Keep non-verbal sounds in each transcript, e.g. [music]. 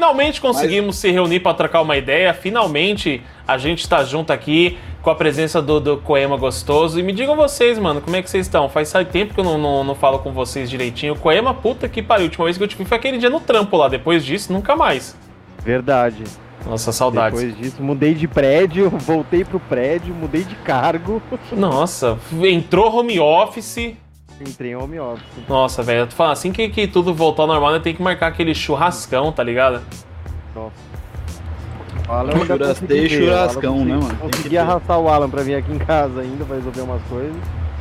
finalmente conseguimos Mas... se reunir para trocar uma ideia. Finalmente a gente está junto aqui com a presença do, do Coema Gostoso. E me digam vocês, mano, como é que vocês estão? Faz tempo que eu não, não, não falo com vocês direitinho. Coema, puta que pariu. A última vez que eu te vi foi aquele dia no trampo lá. Depois disso, nunca mais. Verdade. Nossa, saudades. Depois disso, mudei de prédio, [laughs] voltei pro prédio, mudei de cargo. Nossa, entrou home office. Entrei em home office. Nossa, velho, tu fala assim que, que tudo voltar ao normal, né, tem que marcar aquele churrascão, tá ligado? Nossa. Alan Churrastei churrascão, né, mano? Consegui arrastar o Alan pra vir aqui em casa ainda pra resolver umas coisas.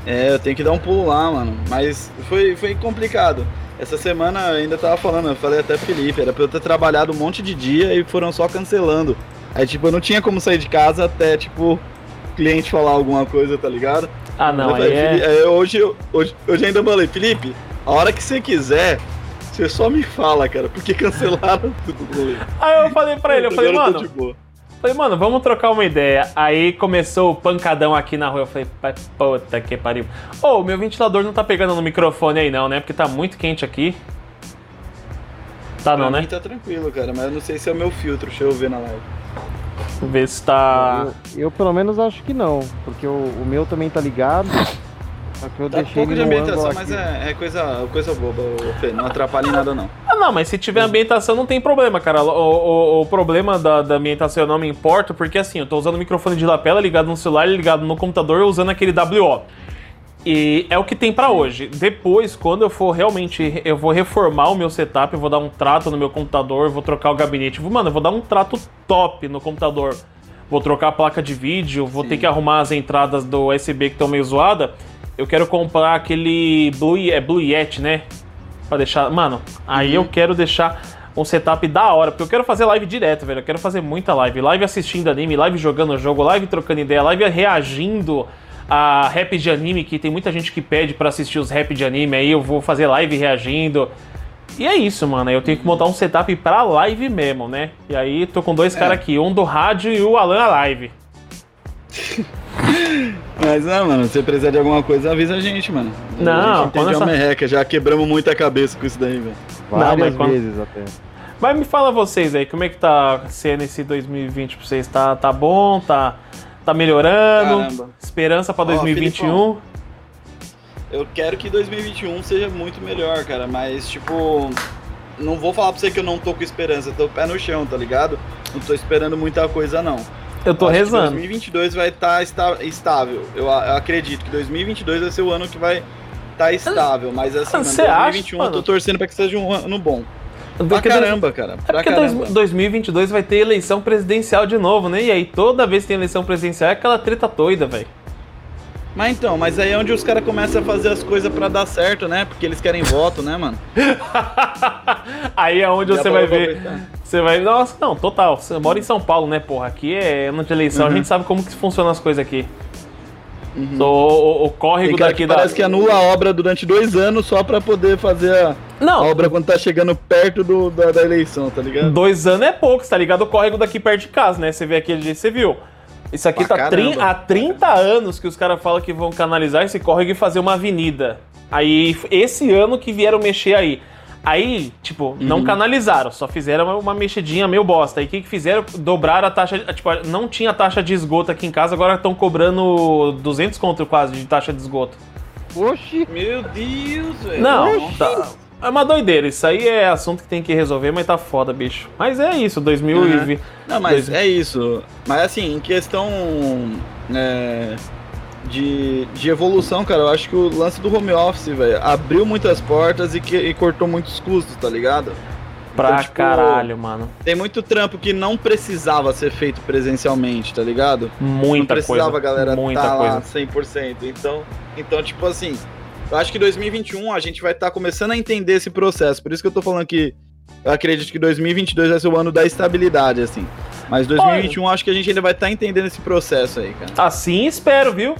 É, eu tenho que dar um pulo lá, mano. Mas foi, foi complicado. Essa semana eu ainda tava falando, eu falei até Felipe, era pra eu ter trabalhado um monte de dia e foram só cancelando. Aí, tipo, eu não tinha como sair de casa até, tipo, cliente falar alguma coisa, tá ligado? Ah, não, aí é... Hoje, hoje, hoje ainda falei, Felipe, a hora que você quiser, você só me fala, cara, porque [laughs] cancelaram tudo. Aí eu falei pra ele, eu falei, mano. Falei, mano, vamos trocar uma ideia. Aí começou o pancadão aqui na rua. Eu falei, puta que pariu. Ô, oh, meu ventilador não tá pegando no microfone aí não, né? Porque tá muito quente aqui. Tá pra não, né? tá tranquilo, cara, mas eu não sei se é o meu filtro. Deixa eu ver na live. Ver se tá. Eu, eu pelo menos acho que não, porque o, o meu também tá ligado. Só que eu tá deixei pouco de ambientação, mas é, é, coisa, coisa boba, Fê, não atrapalha em nada não. Ah, não, mas se tiver ambientação não tem problema, cara. O, o, o problema da, da, ambientação eu não me importa, porque assim, eu tô usando o microfone de lapela ligado no celular e ligado no computador usando aquele WO. E é o que tem para hoje. Depois, quando eu for realmente, eu vou reformar o meu setup, eu vou dar um trato no meu computador, vou trocar o gabinete. Mano, eu vou dar um trato top no computador. Vou trocar a placa de vídeo, vou Sim. ter que arrumar as entradas do USB que estão meio zoadas eu quero comprar aquele Blue, é Blue Yeti, né? Pra deixar. Mano, aí uhum. eu quero deixar um setup da hora, porque eu quero fazer live direto, velho. Eu quero fazer muita live. Live assistindo anime, live jogando jogo, live trocando ideia, live reagindo a rap de anime, que tem muita gente que pede para assistir os rap de anime, aí eu vou fazer live reagindo. E é isso, mano. Eu tenho que montar um setup pra live mesmo, né? E aí tô com dois é. caras aqui, um do rádio e o Alan a live. [laughs] Mas não, mano, se precisar de alguma coisa, avisa a gente, mano. Não, a gente entende essa... merreca, já quebramos muita cabeça com isso daí, velho. Várias não, vezes quando... até. Mas me fala vocês aí, como é que tá sendo esse 2020 pra vocês? Tá, tá bom? Tá, tá melhorando? Caramba. Esperança pra 2021? Ó, eu quero que 2021 seja muito melhor, cara, mas tipo, não vou falar pra você que eu não tô com esperança, eu tô pé no chão, tá ligado? Não tô esperando muita coisa, não. Eu tô rezando. 2022 vai estar tá estável. Eu, eu, acredito que 2022 vai ser o ano que vai estar tá estável. Mas assim, mano, 2021 acha, eu tô torcendo pra que seja um ano bom. Pra caramba, cara. Pra é porque caramba. 2022 vai ter eleição presidencial de novo, né? E aí toda vez que tem eleição presidencial é aquela treta doida, velho. Mas então, mas aí é onde os caras começam a fazer as coisas para dar certo, né? Porque eles querem voto, né, mano? [laughs] aí é onde Já você vai ver. Você vai. Nossa, não, total. Você mora em São Paulo, né, porra? Aqui é ano de eleição, uhum. a gente sabe como que funcionam as coisas aqui. Uhum. So, o, o, córrego daqui da. Parece que anula a obra durante dois anos só pra poder fazer a, não. a obra quando tá chegando perto do, da, da, eleição, tá ligado? Dois anos é pouco, tá ligado? O córrego daqui perto de casa, né? Você vê aquele dia, você viu. Isso aqui pra tá tri, há 30 anos que os caras falam que vão canalizar esse córrego e fazer uma avenida. Aí, esse ano que vieram mexer aí. Aí, tipo, uhum. não canalizaram, só fizeram uma mexidinha meio bosta. Aí o que, que fizeram? Dobraram a taxa. Tipo, não tinha taxa de esgoto aqui em casa, agora estão cobrando 200 conto quase de taxa de esgoto. Oxi! Meu Deus, velho! Não, tá, é uma doideira, isso aí é assunto que tem que resolver, mas tá foda, bicho. Mas é isso, 2020. Uhum. Não, mas é isso. Mas assim, em questão é, de, de evolução, cara, eu acho que o lance do home office, velho, abriu muitas portas e, que, e cortou muitos custos, tá ligado? Pra então, tipo, caralho, mano. Tem muito trampo que não precisava ser feito presencialmente, tá ligado? Muita não precisava coisa. a galera muita tá coisa. lá 100%. Então, então, tipo assim, eu acho que 2021 a gente vai estar tá começando a entender esse processo. Por isso que eu tô falando que eu acredito que 2022 vai ser o ano da estabilidade, assim. Mas 2021 Olha. acho que a gente ainda vai estar tá entendendo esse processo aí, cara. Assim espero, viu?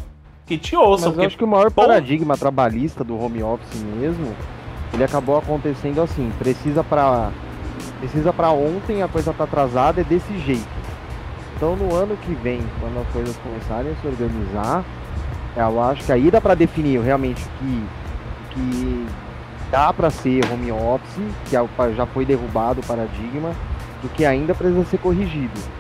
Que te ouçam. Mas eu acho que o maior paradigma trabalhista do home office mesmo, ele acabou acontecendo assim, precisa para precisa para ontem, a coisa tá atrasada, é desse jeito. Então no ano que vem, quando as coisas começarem a se organizar, eu acho que aí dá para definir realmente que, que dá para ser home office, que é já foi derrubado o paradigma, do que ainda precisa ser corrigido.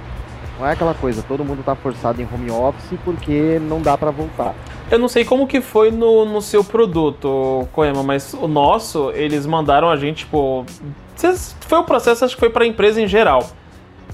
Não é aquela coisa, todo mundo tá forçado em home office porque não dá para voltar. Eu não sei como que foi no, no seu produto, Coema, mas o nosso, eles mandaram a gente, tipo. Foi o processo, acho que foi para a empresa em geral.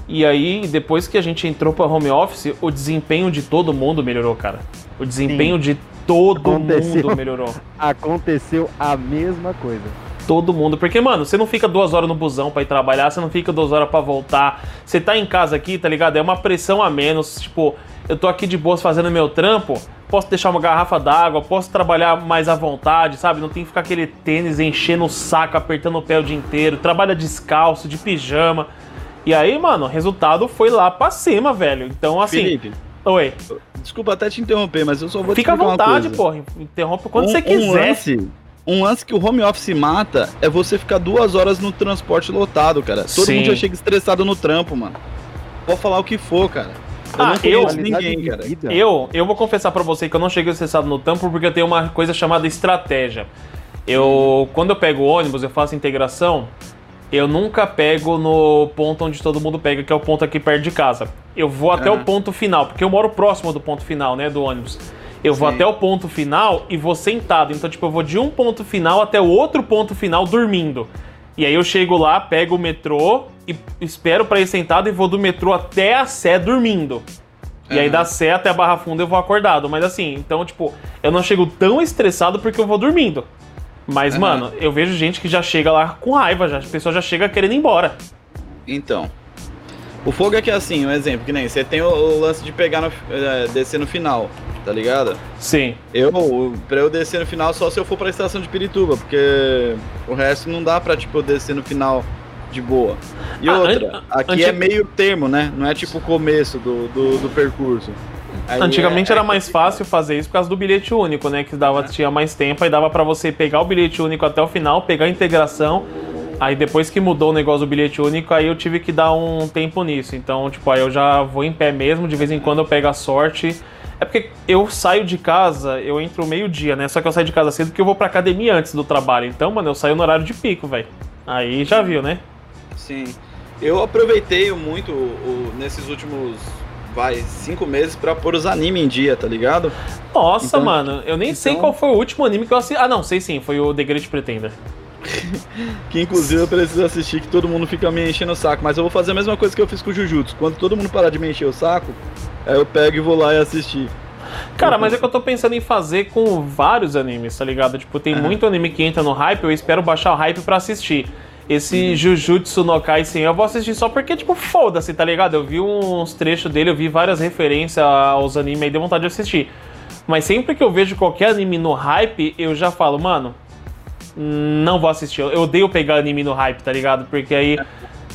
E aí, depois que a gente entrou para home office, o desempenho de todo mundo melhorou, cara. O desempenho Sim. de todo aconteceu, mundo melhorou. [laughs] Aconteceu a mesma coisa. Todo mundo. Porque, mano, você não fica duas horas no busão para ir trabalhar, você não fica duas horas para voltar. Você tá em casa aqui, tá ligado? É uma pressão a menos. Tipo, eu tô aqui de boas fazendo meu trampo, posso deixar uma garrafa d'água, posso trabalhar mais à vontade, sabe? Não tem que ficar aquele tênis enchendo o saco, apertando o pé o dia inteiro. Trabalha descalço, de pijama. E aí, mano, o resultado foi lá pra cima, velho. Então, assim. Felipe. Oi. Desculpa até te interromper, mas eu só vou Fica te à vontade, porra. Interrompe quando um, você quiser. Um lance, um lance que o home office mata é você ficar duas horas no transporte lotado, cara. Todo Sim. mundo já chega estressado no trampo, mano. Pode falar o que for, cara. Eu ah, eu, ninguém, cara. Eu, eu vou confessar para você que eu não cheguei estressado no trampo porque eu tenho uma coisa chamada estratégia. Eu, quando eu pego o ônibus, eu faço integração, eu nunca pego no ponto onde todo mundo pega, que é o ponto aqui perto de casa. Eu vou até uhum. o ponto final, porque eu moro próximo do ponto final, né, do ônibus. Eu Sim. vou até o ponto final e vou sentado. Então, tipo, eu vou de um ponto final até o outro ponto final dormindo. E aí eu chego lá, pego o metrô e espero para ir sentado e vou do metrô até a Sé dormindo. E aí da Sé até a Barra Funda eu vou acordado. Mas assim, então, tipo, eu não chego tão estressado porque eu vou dormindo. Mas, uhum. mano, eu vejo gente que já chega lá com raiva, já. A pessoa já chega querendo ir embora. Então. O fogo é que é assim, um exemplo, que nem você tem o, o lance de pegar no, é, descer no final, tá ligado? Sim. Eu, pra eu descer no final, só se eu for pra estação de Pirituba, porque o resto não dá pra, tipo, descer no final de boa. E ah, outra, aqui é meio termo, né? Não é tipo o começo do, do, do percurso. Aí Antigamente é, era mais fácil fazer isso por causa do bilhete único, né? Que dava, tinha mais tempo, aí dava para você pegar o bilhete único até o final, pegar a integração. Aí depois que mudou o negócio do bilhete único, aí eu tive que dar um tempo nisso. Então, tipo, aí eu já vou em pé mesmo, de vez em quando eu pego a sorte. É porque eu saio de casa, eu entro meio-dia, né? Só que eu saio de casa cedo porque eu vou pra academia antes do trabalho. Então, mano, eu saio no horário de pico, velho. Aí já viu, né? Sim. Eu aproveitei muito o, nesses últimos vai, cinco meses pra pôr os animes em dia, tá ligado? Nossa, então, mano, eu nem então... sei qual foi o último anime que eu assisti. Ah, não, sei sim, foi o The Great Pretender. [laughs] que inclusive eu preciso assistir, que todo mundo fica me enchendo o saco. Mas eu vou fazer a mesma coisa que eu fiz com o Jujutsu. Quando todo mundo parar de me encher o saco, aí eu pego e vou lá e assistir. Cara, mas é que eu tô pensando em fazer com vários animes, tá ligado? Tipo, tem muito anime que entra no hype, eu espero baixar o hype para assistir. Esse uhum. Jujutsu no Kaisen eu vou assistir só porque, tipo, foda-se, tá ligado? Eu vi uns trechos dele, eu vi várias referências aos animes e deu vontade de assistir. Mas sempre que eu vejo qualquer anime no hype, eu já falo, mano, não vou assistir. Eu odeio pegar anime no hype, tá ligado? Porque aí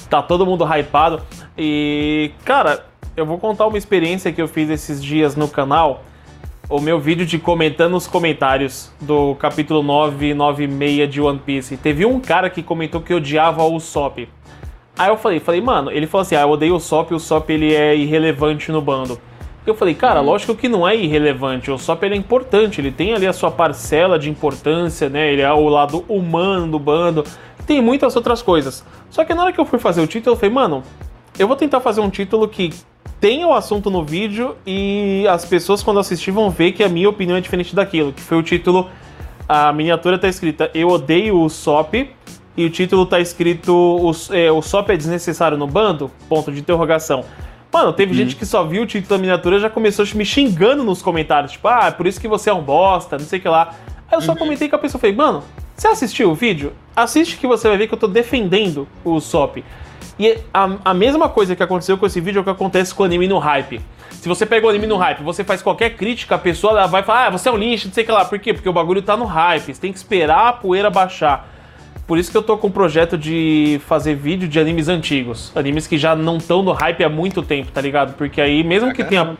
tá todo mundo hypado. E, cara, eu vou contar uma experiência que eu fiz esses dias no canal o meu vídeo de comentando os comentários do capítulo 996 de One Piece. Teve um cara que comentou que odiava o Sop. Aí eu falei, falei, mano, ele falou assim: "Ah, eu odeio o Sop, o Sop ele é irrelevante no bando". Eu falei, cara, lógico que não é irrelevante, o Sop ele é importante, ele tem ali a sua parcela de importância, né? Ele é o lado humano do bando, tem muitas outras coisas. Só que na hora que eu fui fazer o título, eu falei, mano, eu vou tentar fazer um título que tem o assunto no vídeo e as pessoas quando assistir vão ver que a minha opinião é diferente daquilo, que foi o título, a miniatura tá escrita Eu odeio o SOP e o título tá escrito O, é, o SOP é desnecessário no bando? Ponto de interrogação. Mano, teve uhum. gente que só viu o título da miniatura e já começou me xingando nos comentários, tipo, ah, é por isso que você é um bosta, não sei o que lá. Aí eu só uhum. comentei com a pessoa, falei, mano, você assistiu o vídeo? Assiste que você vai ver que eu tô defendendo o SOP. E a, a mesma coisa que aconteceu com esse vídeo é o que acontece com o anime no hype. Se você pega o anime no hype, você faz qualquer crítica, a pessoa vai falar, ah, você é um lixo, não sei o que lá. Por quê? Porque o bagulho tá no hype, você tem que esperar a poeira baixar. Por isso que eu tô com o projeto de fazer vídeo de animes antigos. Animes que já não estão no hype há muito tempo, tá ligado? Porque aí, mesmo que tenha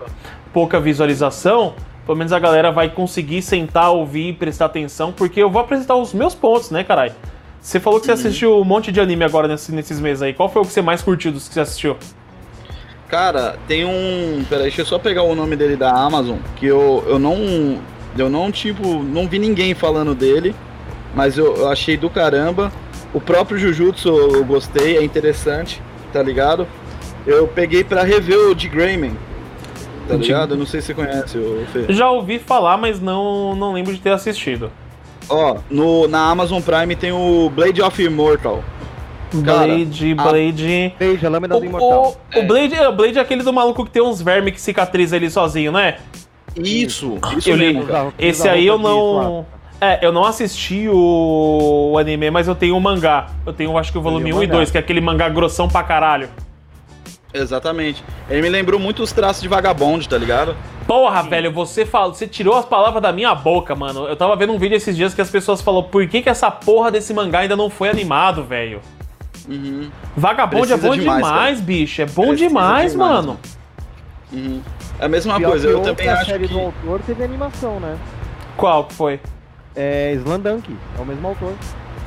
pouca visualização, pelo menos a galera vai conseguir sentar, ouvir e prestar atenção, porque eu vou apresentar os meus pontos, né, caralho? Você falou que você assistiu um monte de anime agora nesse, nesses meses aí. Qual foi o que você mais curtiu dos que você assistiu? Cara, tem um. Peraí, deixa eu só pegar o nome dele da Amazon, que eu, eu não. Eu não, tipo, não vi ninguém falando dele, mas eu, eu achei do caramba. O próprio Jujutsu eu gostei, é interessante. tá ligado? Eu peguei pra rever o de Greyman, tá De- ligado? Eu não sei se você conhece o Fê. Já ouvi falar, mas não, não lembro de ter assistido. Ó, no, na Amazon Prime tem o Blade of Immortal. Cara, Blade, a- Blade. Blade, a lâmina O, do imortal. o, o Blade, é, o Blade é aquele do maluco que tem uns vermes que cicatriza ele sozinho, né? Isso, isso Eu mesmo, lembro. Esse aí eu não. É, eu não assisti o, o anime, mas eu tenho o mangá. Eu tenho, acho que o volume li o 1 e mangá. 2, que é aquele mangá grossão pra caralho. Exatamente. Ele me lembrou muito os traços de Vagabond, tá ligado? Porra, velho, você falou, você tirou as palavras da minha boca, mano. Eu tava vendo um vídeo esses dias que as pessoas falaram, por que que essa porra desse mangá ainda não foi animado, velho? Uhum. Vagabond Precisa é bom demais, demais, bicho. É bom Precisa demais, demais, mano. Uhum. É a mesma Pior coisa, que eu também acho série que... do autor teve animação, né? Qual que foi? É Slandunk, é o mesmo autor.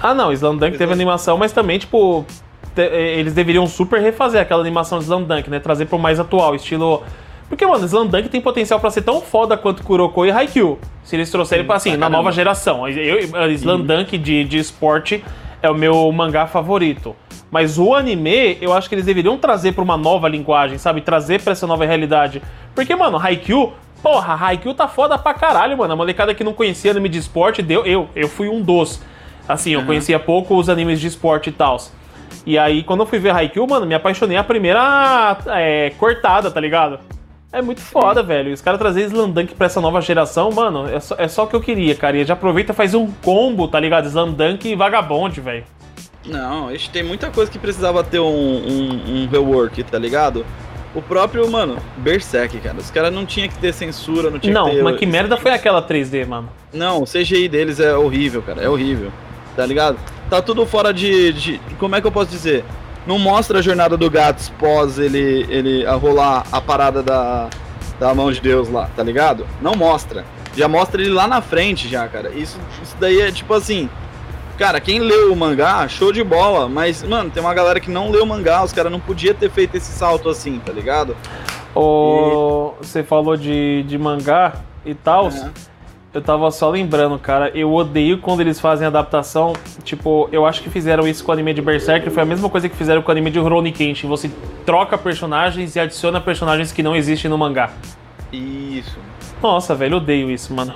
Ah, não, Slam Dunk teve animação, mas também, tipo, te- eh, eles deveriam super refazer aquela animação de Slam Dunk, né? Trazer pro mais atual, estilo. Porque, mano, Slam Dunk tem potencial pra ser tão foda quanto Kuroko e Haikyuu. Se eles trouxerem pra, assim, na caramba. nova geração. Eu, eu- Slam Dunk de, de esporte é o meu mangá favorito. Mas o anime, eu acho que eles deveriam trazer pra uma nova linguagem, sabe? Trazer pra essa nova realidade. Porque, mano, Haikyuu, porra, Haikyuu tá foda pra caralho, mano. A molecada que não conhecia anime de esporte, deu, eu, eu fui um dos. Assim, eu conhecia pouco os animes de esporte e tal. E aí, quando eu fui ver Haikyuu, mano, me apaixonei a primeira é, cortada, tá ligado? É muito foda, velho. E os caras trazerem Slandunk pra essa nova geração, mano, é só, é só o que eu queria, cara. E já aproveita e faz um combo, tá ligado? Slandunk e Vagabond, velho. Não, tem muita coisa que precisava ter um, um, um rework, tá ligado? O próprio, mano, Berserk, cara. Os caras não tinha que ter censura, não tinha Não, que ter... mas que merda foi aquela 3D, mano? Não, o CGI deles é horrível, cara. É horrível. Tá ligado? Tá tudo fora de, de- Como é que eu posso dizer? Não mostra a jornada do Gats pós ele, ele a rolar a parada da, da mão de Deus lá, tá ligado? Não mostra. Já mostra ele lá na frente, já, cara. Isso, isso daí é tipo assim. Cara, quem leu o mangá, show de bola. Mas, mano, tem uma galera que não leu o mangá. Os caras não podiam ter feito esse salto assim, tá ligado? O... Você falou de, de mangá e tal. É. Eu tava só lembrando, cara, eu odeio quando eles fazem adaptação. Tipo, eu acho que fizeram isso com o anime de Berserk, foi a mesma coisa que fizeram com o anime de Rurouni Kenshin. Você troca personagens e adiciona personagens que não existem no mangá. Isso. Nossa, velho, odeio isso, mano.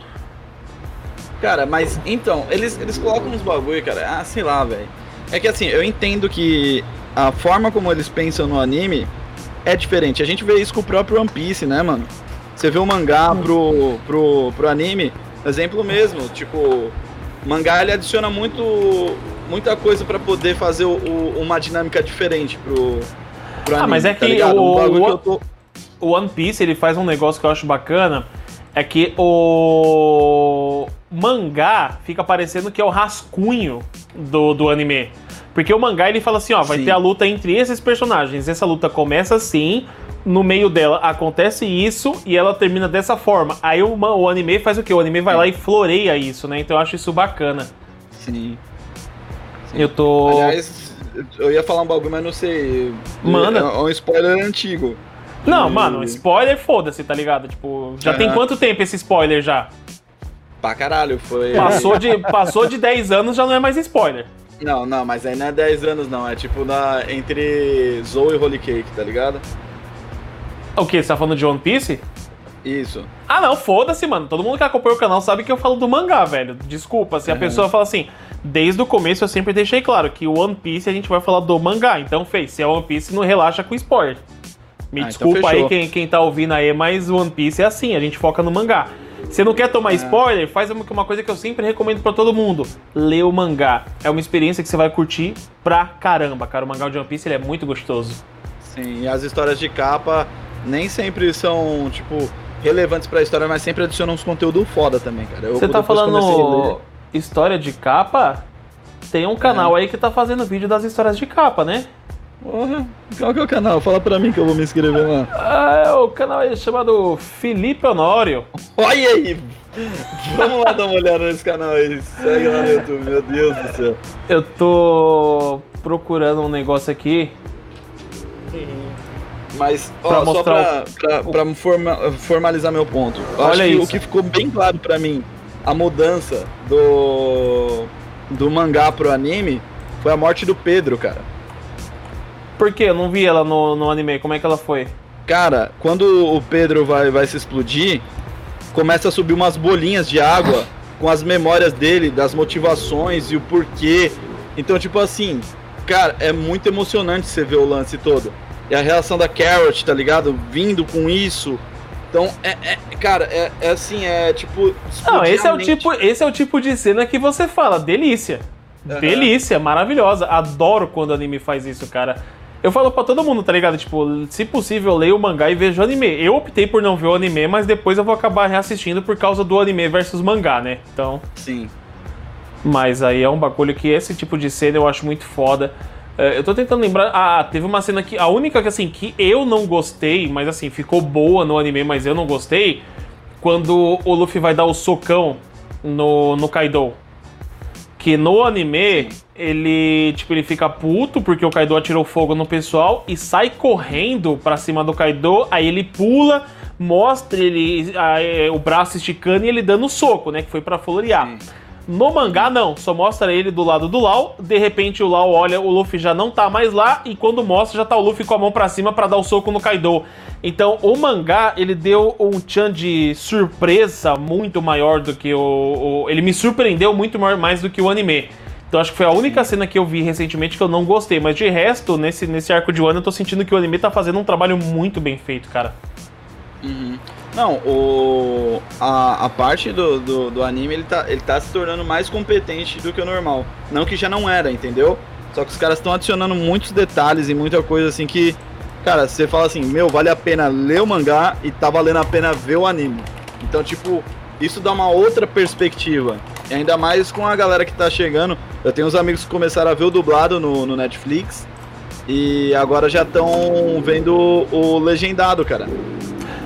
Cara, mas então, eles, eles colocam uns bagulho, cara. Ah, sei lá, velho. É que assim, eu entendo que a forma como eles pensam no anime é diferente. A gente vê isso com o próprio One Piece, né, mano? Você vê o mangá pro, pro, pro anime, exemplo mesmo, tipo, o mangá ele adiciona muito muita coisa pra poder fazer o, o- uma dinâmica diferente pro, pro Ah, anime. mas é tá que ligado? o- Um bagulho o- que eu tô. O One Piece, ele faz um negócio que eu acho bacana, é que o mangá fica parecendo que é o rascunho do, do anime. Porque o mangá, ele fala assim, ó, vai Sim. ter a luta entre esses personagens. Essa luta começa assim, no meio dela acontece isso e ela termina dessa forma. Aí o, o anime faz o quê? O anime vai lá e floreia isso, né? Então eu acho isso bacana. Sim. Eu tô... Aliás, eu ia falar um bagulho, mas não sei. Manda. É um spoiler antigo. Não, E- mano, spoiler, foda-se, tá ligado? Tipo, já tem Aham. quanto tempo esse spoiler já? Pra caralho, foi. Passou de, passou de 10 anos, já não é mais spoiler. Não, não, mas aí não é 10 anos, não. É tipo na, entre Zoe e Holy Cake, tá ligado? O que? Você tá falando de One Piece? Isso. Ah, não, foda-se, mano. Todo mundo que acompanha o canal sabe que eu falo do mangá, velho. Desculpa, se a Uhum. pessoa fala assim, desde o começo eu sempre deixei claro que o One Piece a gente vai falar do mangá. Então, fez, se é One Piece, não relaxa com spoiler. Me Ah, então desculpa aí fechou. quem, quem tá ouvindo aí, mas o One Piece é assim, a gente foca no mangá. Você não quer É. tomar spoiler? Faz uma coisa que eu sempre recomendo pra todo mundo. Lê o mangá. É uma experiência que você vai curtir pra caramba, cara. O mangá de One Piece ele é muito gostoso. Sim, e as histórias de capa nem sempre são, tipo, relevantes pra história, mas sempre adicionam uns conteúdo foda também, cara. Você tá a falando história de capa? Tem um canal aí que tá fazendo vídeo das histórias de capa, né? Porra, qual que é o canal? Fala pra mim que eu vou me inscrever lá. Ah, o canal é chamado Felipe Honório. Olha aí! Vamos lá dar uma olhada nesse canal aí. Segue lá no YouTube, meu Deus do céu. Eu tô procurando um negócio aqui. Mas, ó, Pra só pra, pra, pra forma- formalizar meu ponto. Eu Olha acho que isso. o que ficou bem claro pra mim, a mudança do, do mangá pro anime, foi a morte do Pedro, cara. Por quê? Eu não vi ela no, no anime. Como é que ela foi? Cara, quando o Pedro vai, vai se explodir, começa a subir umas bolinhas de água com as memórias dele, das motivações e o porquê. Então, tipo assim, cara, é muito emocionante você ver o lance todo. E a reação da Carrot, tá ligado? Vindo com isso. Então, é, é cara, é, é, assim, é tipo. Não, esse é, o tipo, esse é o tipo de cena que você fala, delícia. Uhum. Delícia, maravilhosa. Adoro quando o anime faz isso, cara. Eu falo pra todo mundo, tá ligado? Tipo, se possível, leio o mangá e vejo o anime. Eu optei por não ver o anime, mas depois eu vou acabar reassistindo por causa do anime versus mangá, né? Então. Sim. Mas aí é um bagulho que esse tipo de cena eu acho muito foda. É, eu tô tentando lembrar. Ah, teve uma cena que. A única que assim, que eu não gostei, mas assim, ficou boa no anime, mas eu não gostei. Quando o Luffy vai dar o socão no, no Kaido. Que no anime, ele, tipo, ele fica puto porque o Kaido atirou fogo no pessoal e sai correndo pra cima do Kaido, aí ele pula, mostra ele é, o braço esticando e ele dando soco, né, que foi pra florear. Sim. No mangá, não. Só mostra ele do lado do Lau. De repente, o Lau olha, o Luffy já não tá mais lá. E quando mostra, já tá o Luffy com a mão para cima para dar o soco no Kaido. Então, o mangá, ele deu um chan de surpresa muito maior do que o, o. ele me surpreendeu muito mais do que o anime. Então acho que foi a única cena que eu vi recentemente que eu não gostei. Mas de resto, nesse, nesse arco de ano, eu tô sentindo que o anime tá fazendo um trabalho muito bem feito, cara. Uhum. Não, o, a, a parte do, do, do, anime ele tá, ele tá se tornando mais competente do que o normal. Não que já não era, entendeu? Só que os caras estão adicionando muitos detalhes e muita coisa assim que, cara, você fala assim, meu, vale a pena ler o mangá e tá valendo a pena ver o anime. Então, tipo, isso dá uma outra perspectiva. E ainda mais com a galera que tá chegando. Eu tenho uns amigos que começaram a ver o dublado no, no Netflix. E agora já estão vendo o legendado, cara.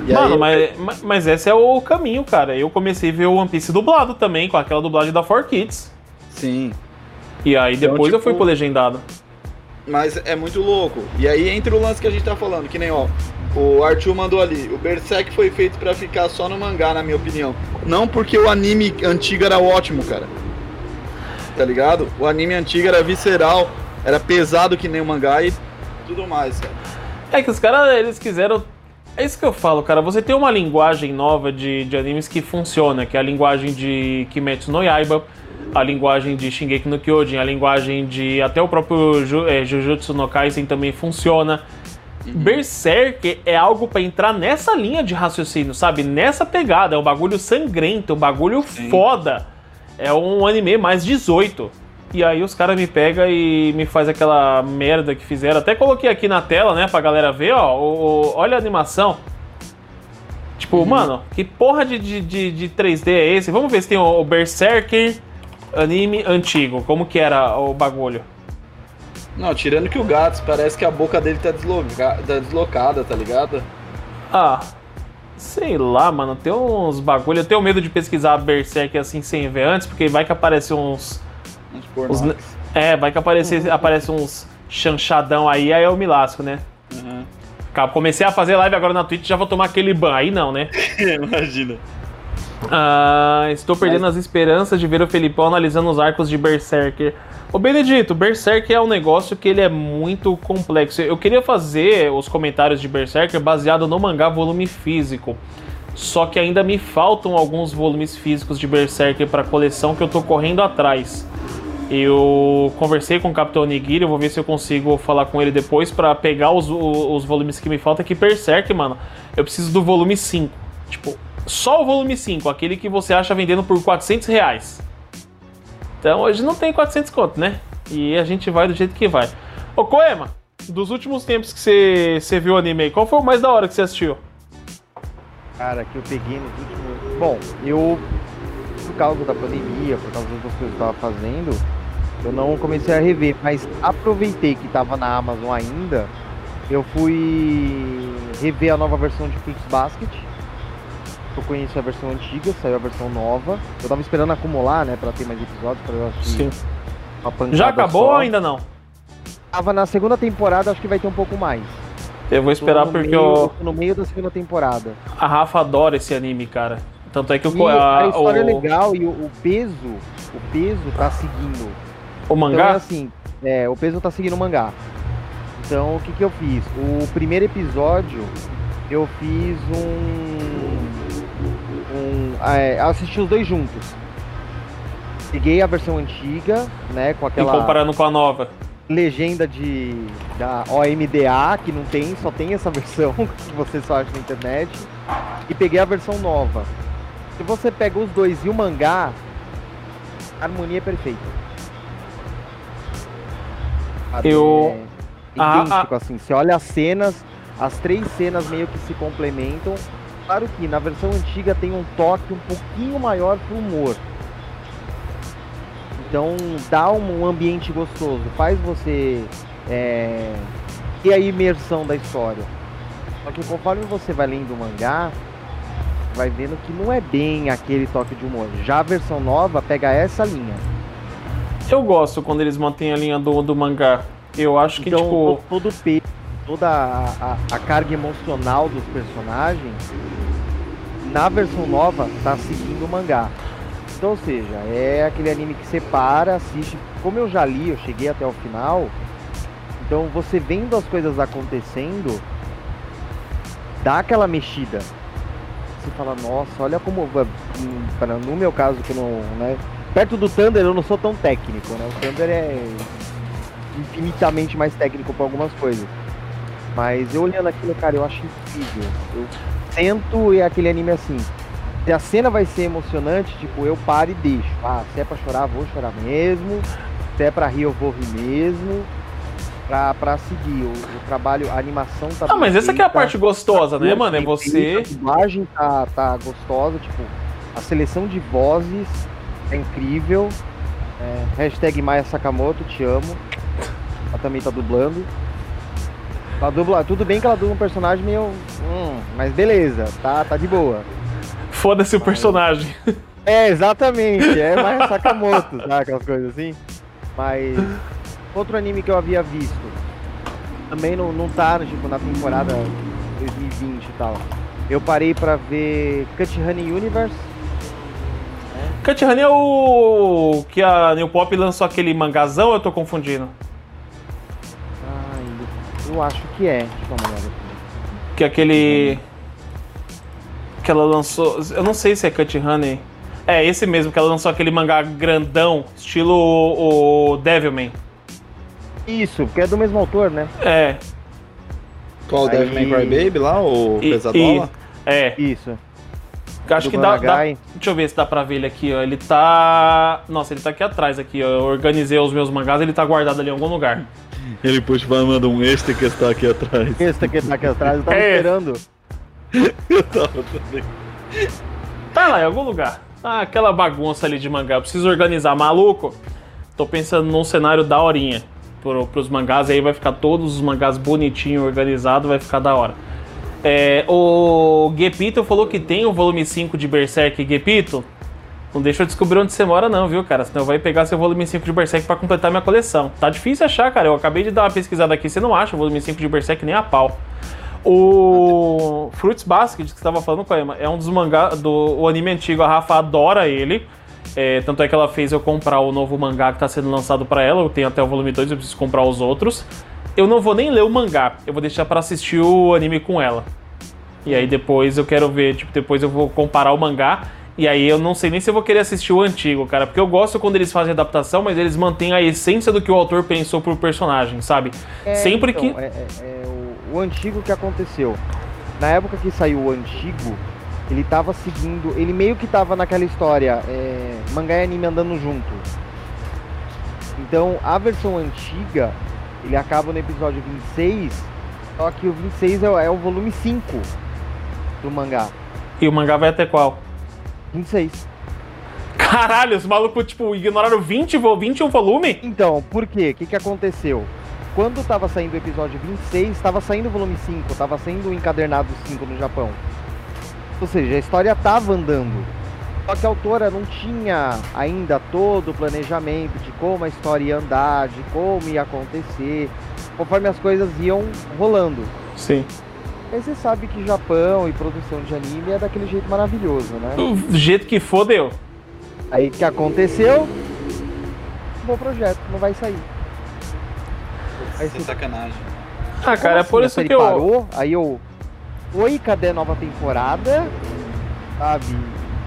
E Mano, aí... mas, mas esse é o caminho, cara. Eu comecei a ver o One Piece dublado também, com aquela dublagem da 4Kids. Sim. E aí então, depois tipo... eu fui pro legendado. Mas é muito louco. E aí entra o lance que a gente tá falando, que nem, ó, o Arthur mandou ali. O Berserk foi feito para ficar só no mangá, na minha opinião. Não porque o anime antigo era ótimo, cara. Tá ligado? O anime antigo era visceral, era pesado que nem o mangá e tudo mais, cara. É que os caras, eles quiseram é isso que eu falo, cara. Você tem uma linguagem nova de, de animes que funciona, que é a linguagem de Kimetsu no Yaiba, a linguagem de Shingeki no Kyojin, a linguagem de até o próprio é, Jujutsu no Kaisen também funciona. Uhum. Berserk é algo para entrar nessa linha de raciocínio, sabe? Nessa pegada, é um bagulho sangrento, um bagulho Sim. foda. É um anime mais 18. E aí os caras me pegam e me faz aquela merda que fizeram. Até coloquei aqui na tela, né, pra galera ver, ó. O, o olha a animação. Tipo, uhum. mano, que porra de, de, de, 3D é esse? Vamos ver se tem o, o Berserker anime antigo. Como que era o bagulho? Não, tirando que o gato parece que a boca dele tá, desloca, tá deslocada, tá ligado? Ah, sei lá, mano. Tem uns bagulho. Eu tenho medo de pesquisar Berserk assim sem ver antes, porque vai que aparece uns os, é, vai que aparecer, aparece uns chanchadão aí, aí eu me lasco, né? Uhum. Comecei a fazer live agora na Twitch já vou tomar aquele ban. Aí não, né? [laughs] Imagina. Ah, estou perdendo Mas... as esperanças de ver o Felipão analisando os arcos de Berserker. Ô Benedito, Berserker é um negócio que ele é muito complexo. Eu queria fazer os comentários de Berserker baseado no mangá volume físico. Só que ainda me faltam alguns volumes físicos de Berserker para coleção que eu tô correndo atrás. Eu conversei com o Capitão Nigiri, eu vou ver se eu consigo falar com ele depois para pegar os, os, volumes que me faltam. Que Berserk, mano, eu preciso do volume 5. Tipo, só o volume 5, aquele que você acha vendendo por 400 reais. Então hoje não tem 400 conto, né? E a gente vai do jeito que vai. Ô Koema, dos últimos tempos que você, viu o anime, qual foi o mais da hora que você assistiu? Cara, que eu peguei nos últimos. Bom, eu. Por causa da pandemia, por causa das coisas que eu estava fazendo, eu não comecei a rever, mas aproveitei que estava na Amazon ainda. Eu fui rever a nova versão de Fruits Basket. Eu conheço a versão antiga, saiu a versão nova. Eu tava esperando acumular, né, pra ter mais episódios, pra eu assistir. Sim. Já acabou só. ou ainda não? Tava na segunda temporada, acho que vai ter um pouco mais. Eu vou esperar porque meio, eu. no meio da segunda temporada. A Rafa adora esse anime, cara. Tanto é que o. A, a história o... é legal e o, o peso. O peso tá seguindo o mangá? Então é assim, é, o peso tá seguindo o mangá. Então o que, que eu fiz? O primeiro episódio eu fiz um. Um é, assisti os dois juntos. Peguei a versão antiga, né? Com aquela. E comparando com a nova. Legenda de da OMDA, que não tem, só tem essa [laughs] versão que você só acha na internet. E peguei a versão nova. Se você pega os dois e o mangá, a harmonia é perfeita. Eu. É idêntico, ah, ah. assim. Você olha as cenas, as três cenas meio que se complementam. Claro que na versão antiga tem um toque um pouquinho maior pro humor. Então dá um ambiente gostoso, faz você é, ter a imersão da história. Só que conforme você vai lendo o mangá, vai vendo que não é bem aquele toque de humor. Já a versão nova pega essa linha. Eu gosto quando eles mantêm a linha do, do mangá. Eu acho que, então, tipo. Todo o peso, toda a, a, a, carga emocional dos personagens, na versão nova, tá seguindo o mangá. Então, ou seja, é aquele anime que você para, assiste. Como eu já li, eu cheguei até o final. Então, você vendo as coisas acontecendo, dá aquela mexida. Você fala, nossa, olha como. No meu caso, que não. Né, perto do Thunder eu não sou tão técnico, né? O Thunder é infinitamente mais técnico para algumas coisas. Mas eu olhando aquilo, cara, eu acho incrível. Eu sento e é aquele anime assim. Se a cena vai ser emocionante, tipo, eu paro e deixo. Ah, se é pra chorar, vou chorar mesmo. Se é pra rir, eu vou rir mesmo pra, pra seguir. O, o trabalho, a animação tá. Ah, mas essa que é a parte gostosa, né, mano? É você. A imagem tá, tá gostosa, tipo, a seleção de vozes é incrível. É, hashtag Maia Sakamoto, te amo. Ela também tá dublando. Ela dubla, tudo bem que ela dubla um personagem meio. Hum, mas beleza, tá, tá de boa. Foda-se o personagem. [laughs] É, exatamente. É mais Sakamoto, sabe? Aquelas coisas assim. Mas Outro anime que eu havia visto, também não, não tá tipo, na temporada 2020 e tal. Eu parei pra ver Cut Honey Universe. Cut Honey é o que a New Pop lançou aquele mangazão ou eu tô confundindo? Eu acho que é. Deixa eu dar uma olhada aqui. Que aquele. Que ela lançou. Eu não sei se é Cut Honey. É, esse mesmo, que ela lançou aquele mangá grandão, estilo o Devilman. Isso, porque é do mesmo autor, né? É. Qual, Aí... Devil May Cry Baby lá, o e, Pesadola? E, é. Isso. Acho do que dá, dá, Deixa eu ver se dá pra ver ele aqui, ó. Ele tá. Nossa, ele tá aqui atrás aqui, ó. Eu organizei os meus mangás, ele tá guardado ali em algum lugar. Ele puxa e manda um extra que está aqui atrás. Extra que está aqui atrás, eu tava é. esperando. [laughs] eu tava também. Tá lá, em algum lugar. Ah, aquela bagunça ali de mangá. Eu preciso organizar, maluco. Tô pensando num cenário da horinha pro, pros mangás, aí vai ficar todos os mangás bonitinho, organizado, vai ficar da hora. É, o Gepito falou que tem o volume 5 de Berserk Gepito. Não deixa eu descobrir onde você mora, não, viu, cara? Senão vai pegar seu volume 5 de Berserk para completar minha coleção. Tá difícil achar, cara. Eu acabei de dar uma pesquisada aqui, você não acha o volume 5 de Berserk nem a pau. O Fruits Basket, que você estava falando, Koema, é um dos mangás do anime antigo. A Rafa adora ele. É, tanto é que ela fez eu comprar o novo mangá que está sendo lançado para ela. Eu tenho até o volume 2, eu preciso comprar os outros. Eu não vou nem ler o mangá, eu vou deixar para assistir o anime com ela. E aí depois eu quero ver, tipo, depois eu vou comparar o mangá. E aí eu não sei nem se eu vou querer assistir o antigo, cara. Porque eu gosto quando eles fazem adaptação, mas eles mantêm a essência do que o autor pensou pro personagem, sabe? É, Sempre então, que. É, é, é o, o antigo que aconteceu. Na época que saiu o antigo, ele tava seguindo. Ele meio que tava naquela história. É, mangá e anime andando junto. Então a versão antiga, ele acaba no episódio 26. Só que o 26 é, é o volume 5 do mangá. E o mangá vai até qual? 26. Caralho, os malucos, tipo, ignoraram 20, 21 volume? Então, por quê? O que, que aconteceu? Quando tava saindo o episódio 26, tava saindo o volume 5, tava sendo o encadernado 5 no Japão. Ou seja, a história estava andando. Só que a autora não tinha ainda todo o planejamento de como a história ia andar, de como ia acontecer, conforme as coisas iam rolando. Sim. Aí você sabe que Japão e produção de anime é daquele jeito maravilhoso, né? Do jeito que for, deu. Aí que aconteceu? Bom projeto, não vai sair. Sem ser... sacanagem. Ah, cara, é assim? por A isso que eu. parou, aí eu. Oi, cadê a nova temporada? Sabe?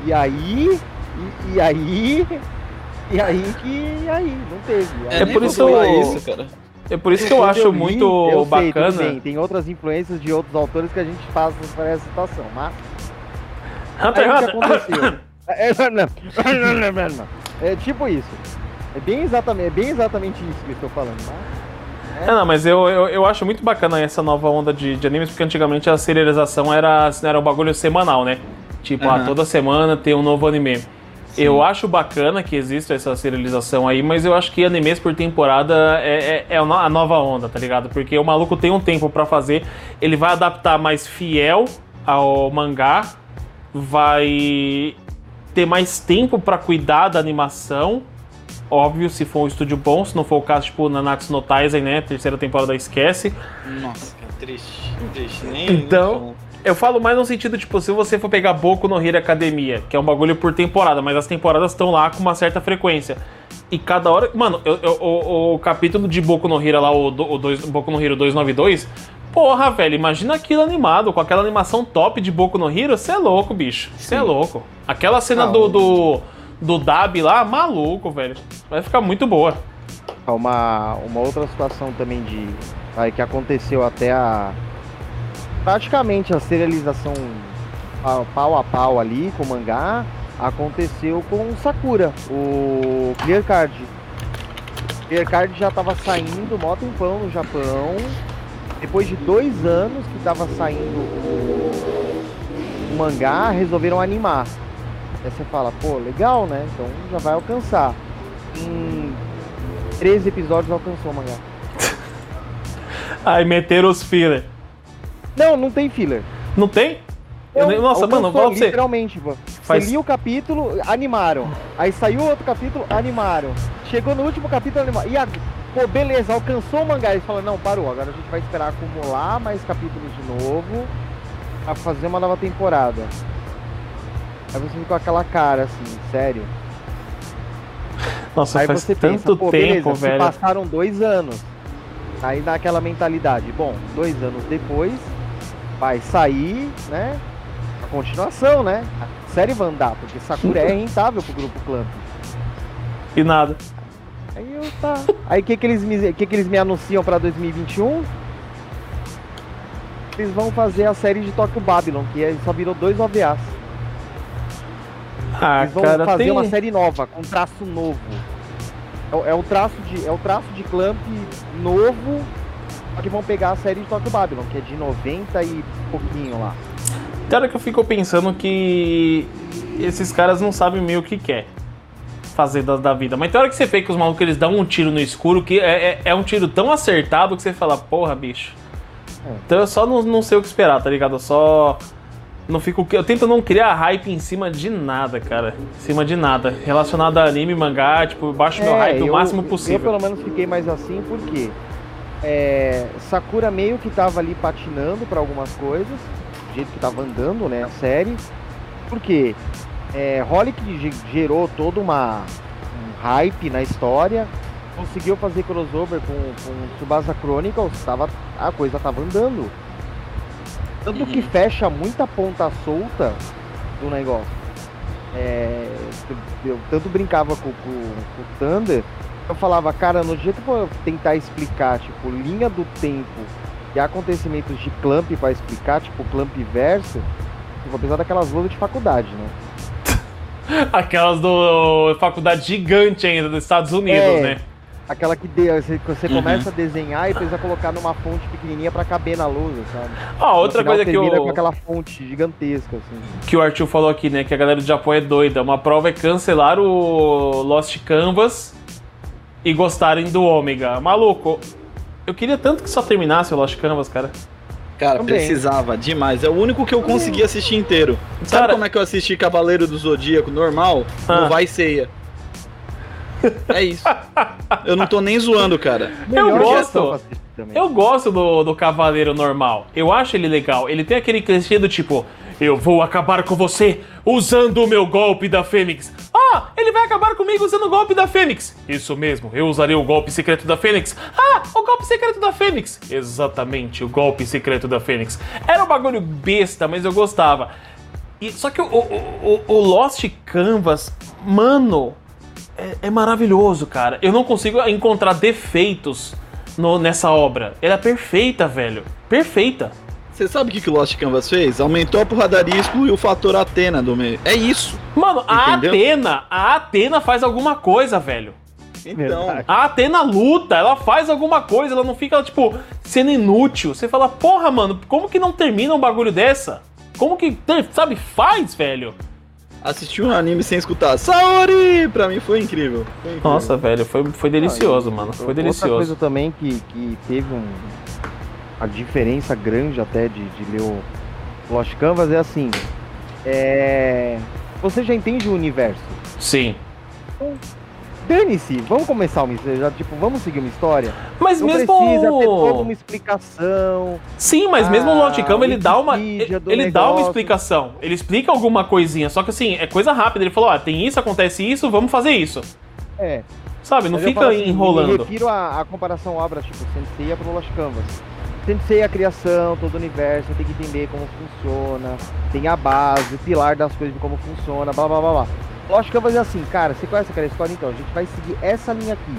E aí? E, e aí? E aí que. E aí? Não teve. É Aí, por isso eu- isso, cara. É por isso que eu quando acho li, muito eu sei, bacana. bem, tem outras influências de outros autores que a gente passa por essa situação, mas. Hunter que Hunter. aconteceu? [coughs] É. É tipo isso. É bem exatamente, é bem exatamente isso que eu estou falando, mas. É, não, mas eu, eu, eu acho muito bacana essa nova onda de, de animes, porque antigamente a serialização era, era um bagulho semanal, né? Tipo, ah, Aham. toda semana tem um novo anime. Eu acho bacana que exista essa serialização aí, mas eu acho que animes por temporada é, é, é a nova onda, tá ligado? Porque o maluco tem um tempo pra fazer, ele vai adaptar mais fiel ao mangá, vai ter mais tempo pra cuidar da animação, óbvio, se for um estúdio bom, se não for o caso, tipo, Nanatsu no Taisen, né? Terceira temporada esquece. Nossa, cara, triste. Triste. Nem. Então- Eu falo mais no sentido, tipo, se você for pegar Boku no Hero Academia, que é um bagulho por temporada, mas as temporadas estão lá com uma certa frequência. E cada hora. Mano, eu- eu- o, o capítulo de Boku no Hero lá, o, o dois, Boku no Hero 292. Porra, velho, imagina aquilo animado, com aquela animação top de Boku no Hero. Você é louco, bicho. Você é louco. Aquela cena Ah, do, do, do Dab lá, maluco, velho. Vai ficar muito boa. Uma, uma outra situação também de. Aí, que aconteceu até a. Praticamente a serialização pau a pau ali com o mangá aconteceu com Sakura, o Clear Card. Clear Card já tava saindo mó tempão no Japão. Depois de dois anos que tava saindo o, mangá, resolveram animar. Aí você fala, pô, legal, né? Então já vai alcançar. Em 13 episódios alcançou o mangá. [laughs] Aí meteram os filler. Não, não tem filler. Não tem? Eu nem- Nossa, mano, pra você. Literalmente, pô. Faz- Você lia o capítulo, animaram. Aí saiu outro capítulo, animaram. Chegou no último capítulo, animaram. E a... Pô, beleza, alcançou o mangá. Eles falaram, não, parou. Agora a gente vai esperar acumular mais capítulos de novo pra fazer uma nova temporada. Aí você fica com aquela cara assim, sério. Nossa, Aí faz você tanto pensa, tempo, beleza, se velho. passaram dois anos. Aí dá aquela mentalidade, bom, dois anos depois vai sair, né? A continuação, né? A série vai andar, porque Sakura é rentável pro grupo Clamp. E nada. Aí eu tá. Aí o que, que, eles me, que, que eles me anunciam pra 2021? Eles vão fazer a série de Tokyo Babylon, que é- só virou dois OVAs. Ah, Eles vão cara, fazer tem. uma série nova, com traço novo. É, o- é o traço de é o traço de Clamp novo, que vão pegar a série de Tokyo Babylon, que é de 90 e pouquinho lá. Cara, que eu fico pensando que esses caras não sabem meio o que quer fazer da, da vida. Mas tem hora que você vê que os malucos eles dão um tiro no escuro que é, é, é um tiro tão acertado que você fala, porra, bicho. É. Então eu só não, não sei o que esperar, tá ligado? Eu só. Não fico. Eu tento não criar hype em cima de nada, cara. Em cima de nada. Relacionado a anime, mangá, tipo, eu baixo meu hype o É, eu- máximo Eu possível. pelo menos fiquei mais assim porque é, Sakura meio que tava ali patinando pra algumas coisas, do jeito que tava andando, né, a série. Porque é, Holic ge- gerou todo uma, um hype na história, conseguiu fazer crossover com, com Tsubasa Chronicles, tava, a coisa tava andando. Tanto que fecha muita ponta solta do negócio. É, eu tanto brincava com, com- com o Thunder, eu falava, cara, no jeito que eu tentar explicar, tipo, linha do tempo e acontecimentos de Clamp pra explicar, tipo, Clamp verso, eu vou precisar daquelas lutas de faculdade, né? [laughs] Aquelas do faculdade gigante ainda dos Estados Unidos, É. né? Aquela que de- você, você Uhum. começa a desenhar e precisa colocar numa fonte pequenininha pra caber na lousa, sabe? Ó, outra final coisa que eu. com aquela fonte gigantesca, assim. que o Arthur falou aqui, né? Que a galera do Japão é doida. Uma prova é cancelar o Lost Canvas e gostarem do Ômega. Maluco, eu queria tanto que só terminasse o Lost Canvas, cara. Cara, Também. precisava demais. É o único que eu consegui assistir inteiro. Sabe Cara- como é que eu assisti Cavaleiro do Zodíaco normal? Ah. No Vai Ceia. É isso. [laughs] Eu não tô nem zoando, cara. Melhor gosto. Eu gosto do, do Cavaleiro normal. Eu acho ele legal. Ele tem aquele clichê do tipo. Eu vou acabar com você usando o meu golpe da Fênix. Ah, ele vai acabar comigo usando o golpe da Fênix. Isso mesmo, eu usarei o golpe secreto da Fênix. Ah, o golpe secreto da Fênix. Exatamente, o golpe secreto da Fênix. Era um bagulho besta, mas eu gostava. E, só que o, o, o, Lost Canvas, mano, é, é, maravilhoso, cara. Eu não consigo encontrar defeitos no, nessa obra. Ela é perfeita, velho. Perfeita. Você sabe o que, que o Lost Canvas fez? Aumentou a porradaria e excluiu o fator Atena do meio. É isso. Mano, a Atena, a Atena faz alguma coisa, velho. Então. A Atena luta, ela faz alguma coisa, ela não fica, tipo, sendo inútil. Você fala, porra, mano, como que não termina um bagulho dessa? Como que, sabe, faz, velho? Assistir um anime sem escutar Saori! Pra mim foi incrível. Foi incrível. Nossa, velho, foi, foi delicioso, mano. Foi Outra delicioso. Outra coisa também que, que teve um, a diferença grande até de, de ler o Lost Canvas é assim. É. Você já entende o universo? Sim. Então, dane-se, vamos começar uma já, tipo, vamos seguir uma história. Mas não mesmo precisa ter toda uma explicação. Sim, mas mesmo o Lost Canvas ele dá uma ele dá uma explicação. Ele explica alguma coisinha, só que assim, é coisa rápida. Ele falou: "Ah, tem isso, acontece isso, vamos fazer isso". É. Sabe, não fica assim, enrolando. Eu refiro a, a comparação obra tipo Sensei pro Lost Canvas tem que ser a criação, todo o universo, tem que entender como funciona, tem a base, o pilar das coisas de como funciona, blá blá blá blá. Lógico que eu vou fazer assim, cara, você conhece aquela história? Então, a gente vai seguir essa linha aqui.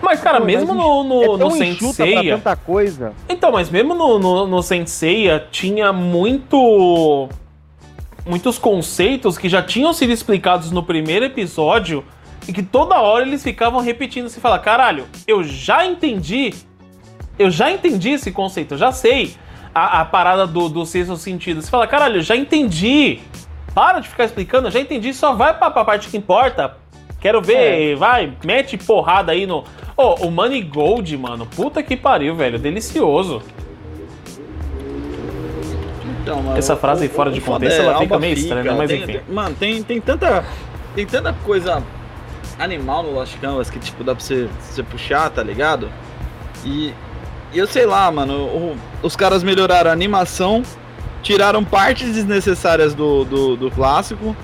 Mas, cara, Pô, mesmo mas no, no, é no Senseiya... tanta coisa. Então, mas mesmo no, no, no tinha muito... Muitos conceitos que já tinham sido explicados no primeiro episódio e que toda hora eles ficavam repetindo. Você fala, caralho, eu já entendi eu já entendi esse conceito, eu já sei a, a parada do, do sexto sentido. Você fala, caralho, eu já entendi. Para de ficar explicando, eu já entendi, só vai pra, pra parte que importa. Quero ver, é. vai, mete porrada aí no. Oh, o Money Gold, mano, puta que pariu, velho, delicioso. Então, mano, Essa frase o, fora de contexto, é, ela fica meio estranha, né? mas tem, enfim. Tem, mano, tem, tem tanta. Tem tanta coisa animal no Lost Canvas que, tipo, dá pra você, você puxar, tá ligado? E e eu sei lá, mano, o, os caras melhoraram a animação, tiraram partes desnecessárias do, do, do, clássico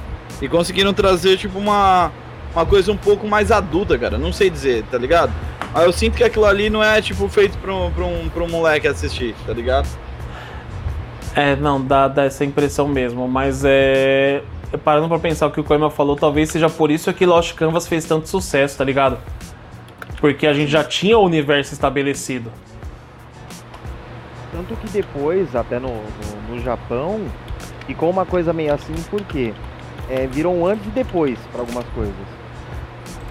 e conseguiram trazer, tipo, uma, uma coisa um pouco mais adulta, cara. Não sei dizer, tá ligado? Mas eu sinto que aquilo ali não é, tipo, feito pra um, pra um, pra um moleque assistir, tá ligado? É, não, dá, dá essa impressão mesmo, mas é. Parando pra pensar o que o Koima falou, talvez seja por isso que Lost Canvas fez tanto sucesso, tá ligado? Porque a gente já tinha o universo estabelecido. Tanto que depois, até no, no, no Japão, ficou uma coisa meio assim, porque é, virou um antes e depois para algumas coisas.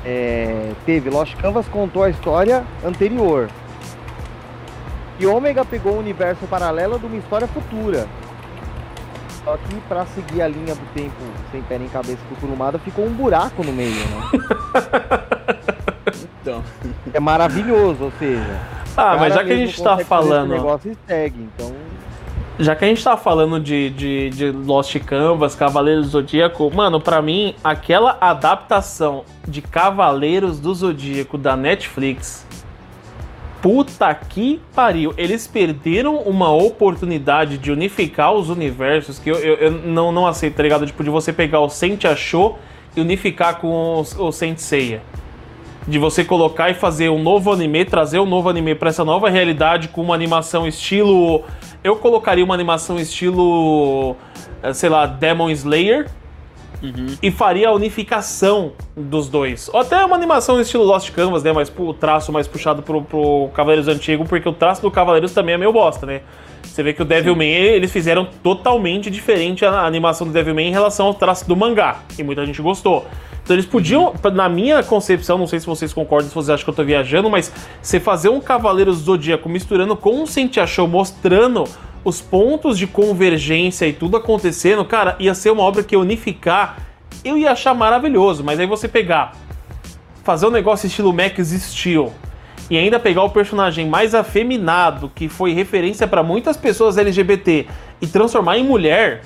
É, teve Lost Canvas contou a história anterior. E Ômega pegou o universo paralelo de uma história futura. Só que para seguir a linha do tempo sem pé nem cabeça do Kurumada, ficou um buraco no meio, né? [laughs] então. É maravilhoso, ou seja, ah, mas já que a gente tá falando. negócio segue, então. Já que a gente tá falando de, de, de Lost Canvas, Cavaleiros do Zodíaco, mano, para mim, aquela adaptação de Cavaleiros do Zodíaco da Netflix. Puta que pariu. Eles perderam uma oportunidade de unificar os universos que eu, eu, eu não, não aceito, tá ligado? Tipo, de você pegar o Saint Achou e unificar com o, o Saint Seiya de você colocar e fazer um novo anime, trazer um novo anime para essa nova realidade com uma animação estilo. Eu colocaria uma animação estilo. Eh, sei lá, Demon Slayer. Uhum. E faria a unificação dos dois. Ou até uma animação estilo Lost Canvas, né? Mas o traço mais puxado pro, pro Cavaleiros Antigo, porque o traço do Cavaleiros também é meio bosta, né? Você vê que o Devilman, eles fizeram totalmente diferente a animação do Devilman em relação ao traço do mangá. E muita gente gostou. Então eles podiam, na minha concepção, não sei se vocês concordam, se vocês acham que eu tô viajando, mas você fazer um Cavaleiro Zodíaco misturando com um Sentia Show, mostrando os pontos de convergência e tudo acontecendo, cara, ia ser uma obra que unificar, eu ia achar maravilhoso. Mas aí você pegar, fazer um negócio estilo Max Steel, e ainda pegar o personagem mais afeminado, que foi referência para muitas pessoas LGBT, e transformar em mulher,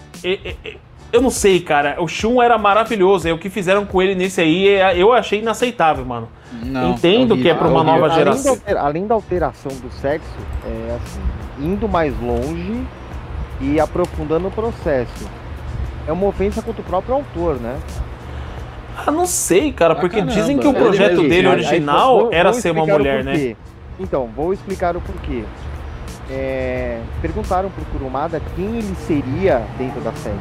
eu não sei, cara. O Shun era maravilhoso. E o que fizeram com ele nesse aí, é, eu achei inaceitável, mano. Não, Entendo que é pra uma nova geração. Além da, além da alteração do sexo, é assim, indo mais longe e aprofundando o processo. É uma ofensa contra o próprio autor, né? Ah, não sei, cara, Ah, porque caramba. dizem que o projeto dele Aí- aí original vou- era vou ser uma mulher, né? Então, vou explicar o porquê. É, perguntaram pro Kurumada quem ele seria dentro da série.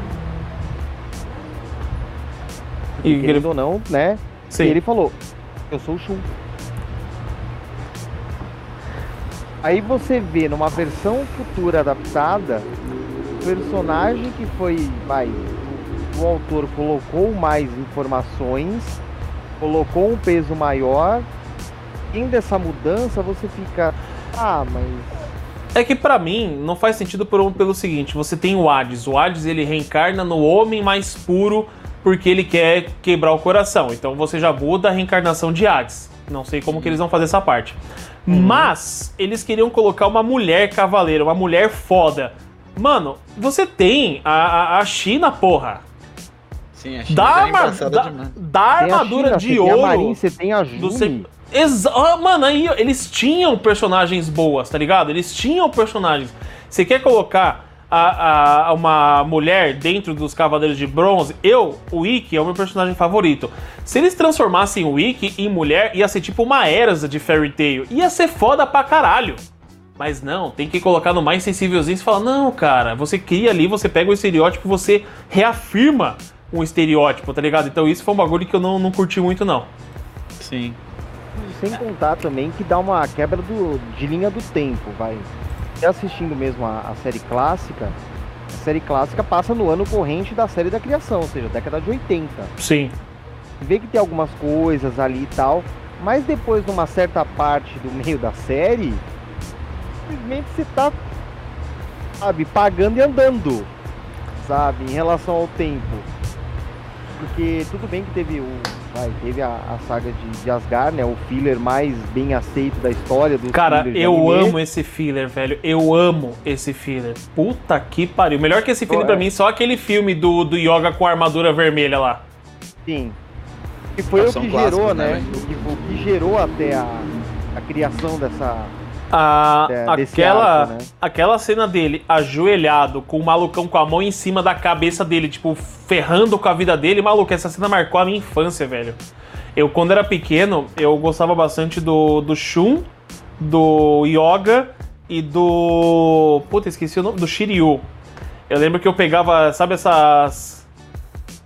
E Querendo ele- ou não, né? Sim. E ele falou, eu sou o Shun. Aí você vê numa versão futura adaptada, o personagem que foi, vai, o, autor colocou mais informações, colocou um peso maior, tendo essa mudança, você fica, ah, mas É que pra mim não faz sentido por pelo seguinte, você tem o Hades, o Hades ele reencarna no homem mais puro porque ele quer quebrar o coração. Então você já muda a reencarnação de Hades. Não sei como que eles vão fazer essa parte. Mas eles queriam colocar uma mulher cavaleira, uma mulher foda. Mano, você tem a, a, a China, porra. Sim, a China Da, é arma- da, demais. da tem a armadura China, de você tem a ouro. Marin, você tem a se- Exa ah, mano, aí eles tinham personagens boas, tá ligado? Eles tinham personagens. Você quer colocar a, a- uma mulher dentro dos Cavaleiros de Bronze? Eu, o Ikki é o meu personagem favorito. Se eles transformassem o Ikki em mulher, ia ser tipo uma Erza de Fairy Tail. Ia ser foda pra caralho. Mas não, tem que colocar no mais sensívelzinho e falar, não, cara, você cria ali, você pega o estereótipo, você reafirma um estereótipo, tá ligado? Então isso foi um bagulho que eu não, não curti muito, não. Sim. Sem contar também que dá uma quebra do, de linha do tempo, vai. Assistindo mesmo a, a série clássica, a série clássica passa no ano corrente da série da criação, ou seja, década de 80. Sim. Vê que tem algumas coisas ali e tal, mas depois numa certa parte do meio da série, simplesmente você tá, sabe, pagando e andando, sabe, em relação ao tempo. Porque tudo bem que teve o. Vai, teve a, a saga de, de Asgard, né? O filler mais bem aceito da história do Cara, eu amo esse filler, velho. Eu amo esse filler. Puta que pariu. Melhor que esse filler Pô, pra é. mim, só aquele filme do, do Yoga com a armadura vermelha lá. Sim. E foi o que clássicos, gerou, né, né? O que, o que gerou até a, a criação dessa. A, É, aquela, arco, né? aquela cena dele ajoelhado, com o malucão com a mão em cima da cabeça dele, tipo, ferrando com a vida dele. Maluco, essa cena marcou a minha infância, velho. Eu, quando era pequeno, eu gostava bastante do, do Shun, do Yoga e do. Puta, esqueci o nome. Do Shiryu. Eu lembro que eu pegava, sabe essas.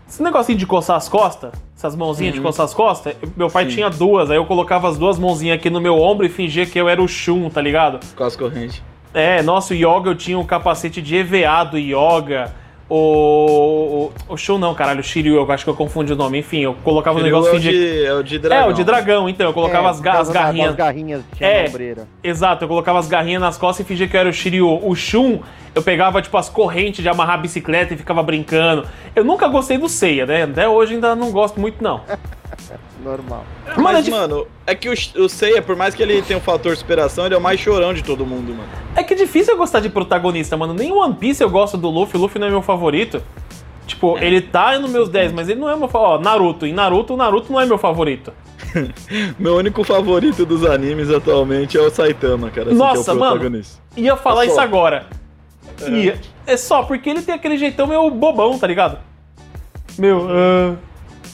Esse negocinho de coçar as costas? Essas mãozinhas de coçar as costas? Meu pai Sim. tinha duas, aí eu colocava as duas mãozinhas aqui no meu ombro e fingia que eu era o Shun, tá ligado? Com as correntes. É, nossa, o Yoga eu tinha o capacete de EVA do Yoga. O. O, o Shun não, caralho, o Shiryu, eu acho que eu confundi o nome. Enfim, eu colocava o Shiryu negócio é e o fingia. de, é o de dragão. É, o de dragão, então. Eu colocava É, as, ga- as garrinhas. das garrinhas tinha É. ombreira. Exato, eu colocava as garrinhas nas costas e fingia que eu era o Shiryu. O Shun, eu pegava, tipo, as correntes de amarrar a bicicleta e ficava brincando. Eu nunca gostei do Seiya, né? Até hoje ainda não gosto muito, não. [laughs] Normal. Mano, Mas, é, mano, é que o, o Seiya, por mais que ele tenha um fator superação, ele é o mais chorão de todo mundo, mano. é que é difícil eu gostar de protagonista, mano. Nem One Piece eu gosto do Luffy. O Luffy não é meu favorito. Tipo, ele tá nos meus 10, mas ele não é meu favorito. Ó, Naruto. Em Naruto, o Naruto não é meu favorito. [laughs] Meu único favorito dos animes atualmente é o Saitama, cara. assim, Nossa, que é o mano. Ia falar É isso agora. Ia. É só porque ele tem aquele jeitão meio bobão, tá ligado? Meu, ah,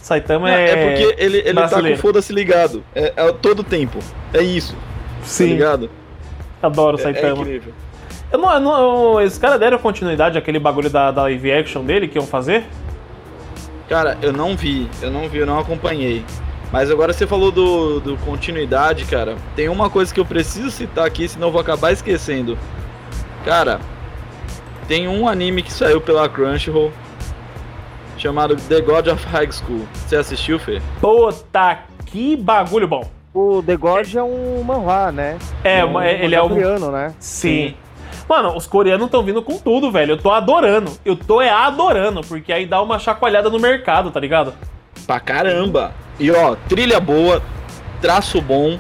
Saitama é. É, porque ele, ele tá com foda-se ligado. É, é todo tempo. É isso, tá Sim, ligado? adoro o É, é Saitama. incrível. Eu não, eu não, os caras deram continuidade àquele bagulho da, da live action dele que iam fazer? Cara, eu não vi, eu não vi, eu não acompanhei. Mas agora você falou do, do continuidade, cara. Tem uma coisa que eu preciso citar aqui, senão eu vou acabar esquecendo. Cara, tem um anime que saiu pela Crunchyroll chamado The God of High School. Você assistiu, Fê? Puta, que bagulho bom. O The God é um manhwa, né? É, um, mas ele é um. coreano, né? Sim. Mano, os coreanos estão vindo com tudo, velho. Eu tô adorando. Eu tô é adorando, porque aí dá uma chacoalhada no mercado, tá ligado? Pra caramba! E ó, trilha boa, traço bom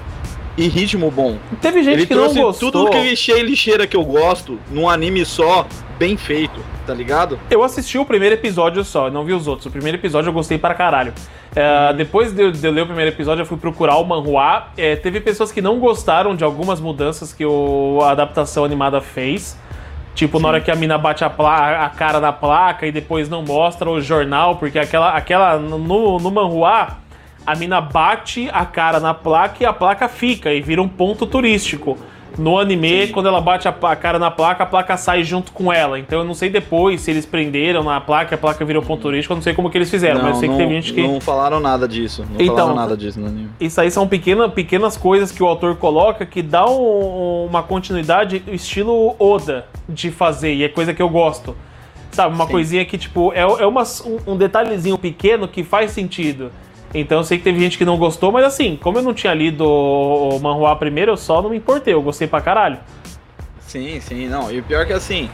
e ritmo bom. Teve gente Ele que não trouxe gostou. tudo que lixeira que eu gosto num anime só, bem feito, tá ligado? Eu assisti o primeiro episódio só, não vi os outros. O primeiro episódio eu gostei para caralho. É, depois de eu, de eu ler o primeiro episódio, eu fui procurar o manhua. É, teve pessoas que não gostaram de algumas mudanças que o, a adaptação animada fez. Tipo, na hora que a mina bate a, a cara na placa e depois não mostra o jornal, porque aquela, aquela no, no manhua, a mina bate a cara na placa e a placa fica e vira um ponto turístico. No anime, quando ela bate a, a cara na placa, a placa sai junto com ela. Então eu não sei depois se eles prenderam na placa a placa virou ponto turístico, eu não sei como que eles fizeram, mas eu sei não, que teve gente que. não falaram nada disso. Não Então, falaram nada disso no anime. Isso aí são pequena, pequenas coisas que o autor coloca que dá um- uma continuidade estilo Oda de fazer, e é coisa que eu gosto. Sabe, uma Sim. coisinha que, tipo, é, é uma, um, um detalhezinho pequeno que faz sentido. Então eu sei que teve gente que não gostou, mas assim, como eu não tinha lido o, manhua primeiro, eu só não me importei, eu gostei pra caralho. Sim, sim, não. E o pior que assim,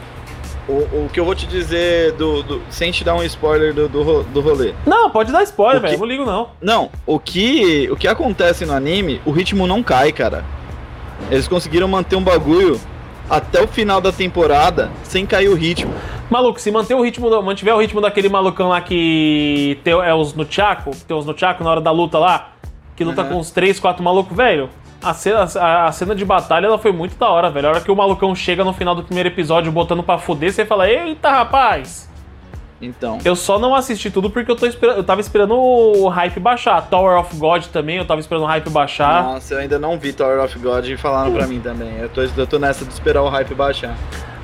o, o que eu vou te dizer do, do- sem te dar um spoiler do, do, do rolê. Não, pode dar spoiler, velho, não ligo não. Não, o que, o que acontece no anime, o ritmo não cai, cara. Eles conseguiram manter um bagulho até o final da temporada sem cair o ritmo. Maluco, se manter o ritmo, do- mantiver o ritmo daquele malucão lá que tem, é os Nunchaku, que tem os Nunchaku na hora da luta lá, que luta Uhum. com uns 3, 4 malucos, velho. A cena, a, a cena de batalha ela foi muito da hora, velho. A hora que o malucão chega no final do primeiro episódio botando pra fuder, você fala: Eita, rapaz! Então, Eu só não assisti tudo porque eu, tô esperando, eu tava esperando o hype baixar. Tower of God também, eu tava esperando o hype baixar. nossa, eu ainda não vi Tower of God e falaram pra mim também. Eu tô, eu tô nessa de esperar o hype baixar.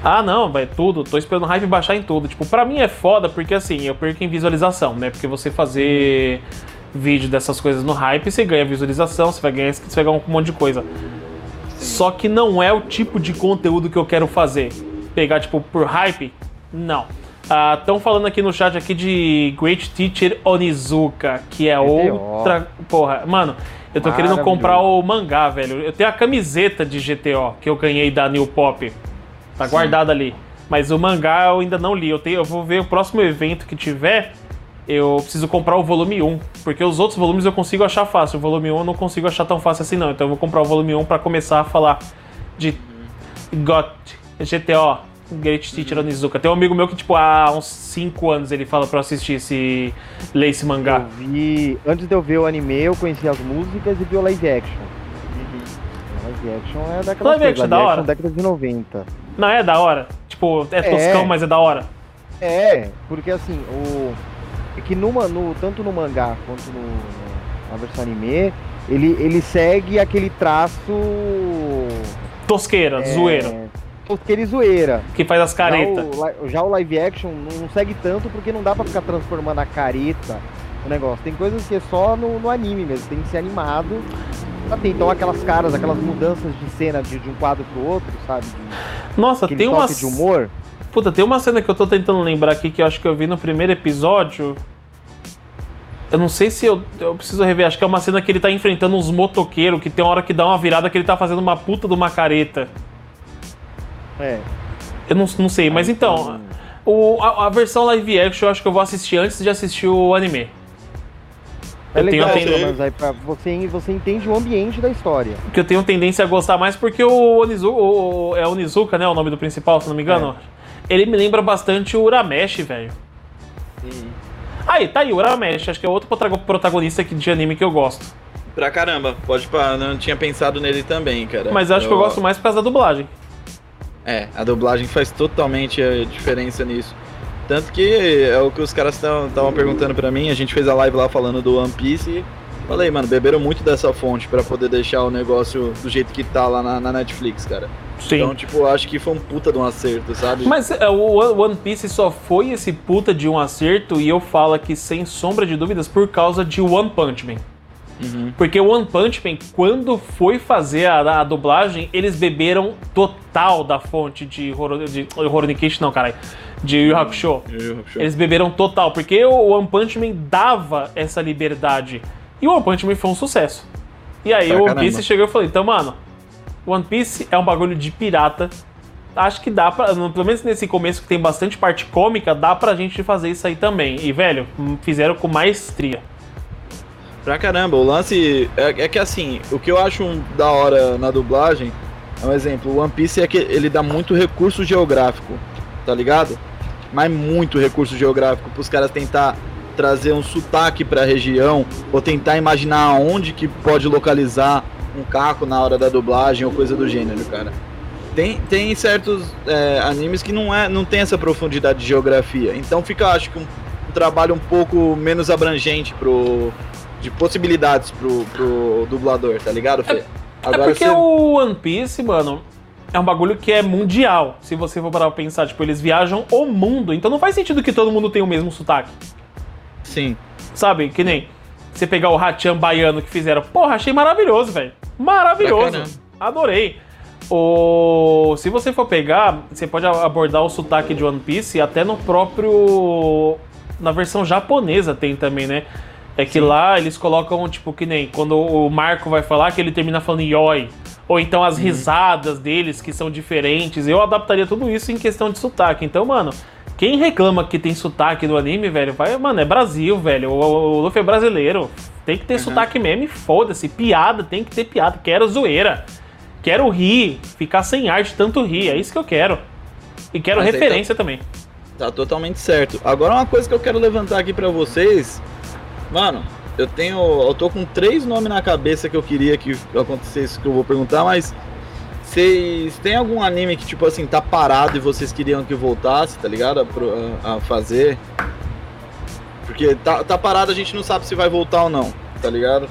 Ah, não, vai tudo. Tô esperando o hype baixar em tudo. Tipo, pra mim é foda porque assim, eu perco em visualização, né? Porque você fazer vídeo dessas coisas no hype, você ganha visualização, você vai ganhar, você vai ganhar um monte de coisa. Só que não é o tipo de conteúdo que eu quero fazer. Pegar, tipo, por hype? Não. Estão falando aqui no chat aqui de Great Teacher Onizuka, que é outra. Porra, mano, eu tô querendo comprar o mangá, velho. Eu tenho a camiseta de GTO que eu ganhei da New Pop. Tá guardada ali. Mas o mangá eu ainda não li. Eu, tenho, eu vou ver o próximo evento que tiver. Eu preciso comprar o volume 1. Porque os outros volumes eu consigo achar fácil. O volume 1 eu não consigo achar tão fácil assim, não. Então eu vou comprar o volume 1 pra começar a falar de GOT, GTO, Great Teacher Onizuka. Tem um amigo meu que, tipo, há uns 5 anos ele fala pra eu assistir esse. ler esse mangá. Eu vi. Antes de eu ver o anime, eu conheci as músicas e vi o live action. Live action é daquela Live action é da hora. década de 90. Não, é da hora. Tipo, é É. toscão, mas é da hora. É, porque assim, o. É que numa, no, tanto no mangá quanto no, no- na versão anime, ele, ele segue aquele traço. Tosqueira, é, zoeira. Tosqueira e zoeira. Que faz as caretas. Já o, já o live action não segue tanto porque não dá pra ficar transformando a careta no negócio. Tem coisas que é só no, no anime mesmo, tem que ser animado. Então aquelas caras, aquelas mudanças de cena de, de um quadro pro outro, sabe? De, Nossa, tem uma. de humor. Puta, tem uma cena que eu tô tentando lembrar aqui que eu acho que eu vi no primeiro episódio. Eu não sei se eu, eu preciso rever, acho que é uma cena que ele tá enfrentando uns motoqueiros, que tem uma hora que dá uma virada que ele tá fazendo uma puta de uma careta. É. Eu não, não sei, mas então, o, a, a versão live action eu acho que eu vou assistir antes de assistir o anime. É Eu tenho legal, a ten- pelo menos, aí pra você, você entende o ambiente da história. que eu tenho tendência a gostar mais porque o Onizuka, o, é Onizuka, né, o nome do principal, se não me engano. Ele me lembra bastante o Urameshi, velho. Aí, tá aí, o Urameshi, acho que é outro protago- protagonista aqui de anime que eu gosto. Pra caramba, pode pá, não tinha pensado nele também, cara. Mas eu acho que eu gosto mais por causa da dublagem. É, a dublagem faz totalmente a diferença nisso. Tanto que é o que os caras estavam perguntando pra mim, a gente fez a live lá falando do One Piece e falei, mano, beberam muito dessa fonte pra poder deixar o negócio do jeito que tá lá na, na Netflix, cara. Sim. Então, tipo, acho que foi um puta de um acerto, sabe? Mas é, o One Piece só foi esse puta de um acerto e eu falo aqui sem sombra de dúvidas por causa de One Punch Man. Uhum. Porque o One Punch Man, quando foi fazer a, a dublagem, eles beberam total da fonte de Horo, de Horonikishi, não, caralho, de Yu Yu Hakusho. Eles beberam total, porque o One Punch Man dava essa liberdade. E o One Punch Man foi um sucesso. E aí Pra o One caramba. Piece chegou e falou, então, mano, One Piece é um bagulho de pirata. Acho que dá pra, pelo menos nesse começo que tem bastante parte cômica, dá pra gente fazer isso aí também. E, velho, fizeram com maestria. Pra caramba, o lance é, é que assim, o que eu acho um da hora na dublagem, é um exemplo, o One Piece é que ele dá muito recurso geográfico, tá ligado? Mas muito recurso geográfico pros caras tentar trazer um sotaque pra região, ou tentar imaginar onde que pode localizar um caco na hora da dublagem ou coisa do gênero, cara. tem, tem certos é, animes que não, é, não tem essa profundidade de geografia. Então fica, acho que, um, um trabalho um pouco menos abrangente pro, de possibilidades pro, pro dublador, tá ligado, Fê? Agora é porque você... o One Piece, mano, é um bagulho que é mundial. Se você for parar pra pensar, tipo, eles viajam o mundo. Então não faz sentido que todo mundo tenha o mesmo sotaque. Sim. Sabe? Que nem você pegar o Hachan baiano que fizeram. Porra, achei maravilhoso, velho. Maravilhoso. Bacana. Adorei. O... Se você for pegar, você pode abordar o sotaque de One Piece até no próprio. Na versão japonesa tem também, né? É que Sim. lá eles colocam, tipo, que nem quando o Marco vai falar, que ele termina falando Yoi. Ou então as uhum. risadas deles, que são diferentes. Eu adaptaria tudo isso em questão de sotaque. Então, mano, quem reclama que tem sotaque no anime, velho, vai, mano, é Brasil, velho. O, o Luffy é brasileiro. Tem que ter uhum. sotaque mesmo e foda-se. Piada, tem que ter piada. Quero zoeira. Quero rir, ficar sem arte, tanto rir. É isso que eu quero. E quero Mas referência tá, também. Tá totalmente certo. Agora uma coisa que eu quero levantar aqui para vocês. Mano, eu tenho. Eu tô com três nomes na cabeça que eu queria que acontecesse que eu vou perguntar, mas. Vocês tem algum anime que, tipo assim, tá parado e vocês queriam que voltasse, tá ligado? A, a fazer? Porque tá, tá parado, a gente não sabe se vai voltar ou não, tá ligado?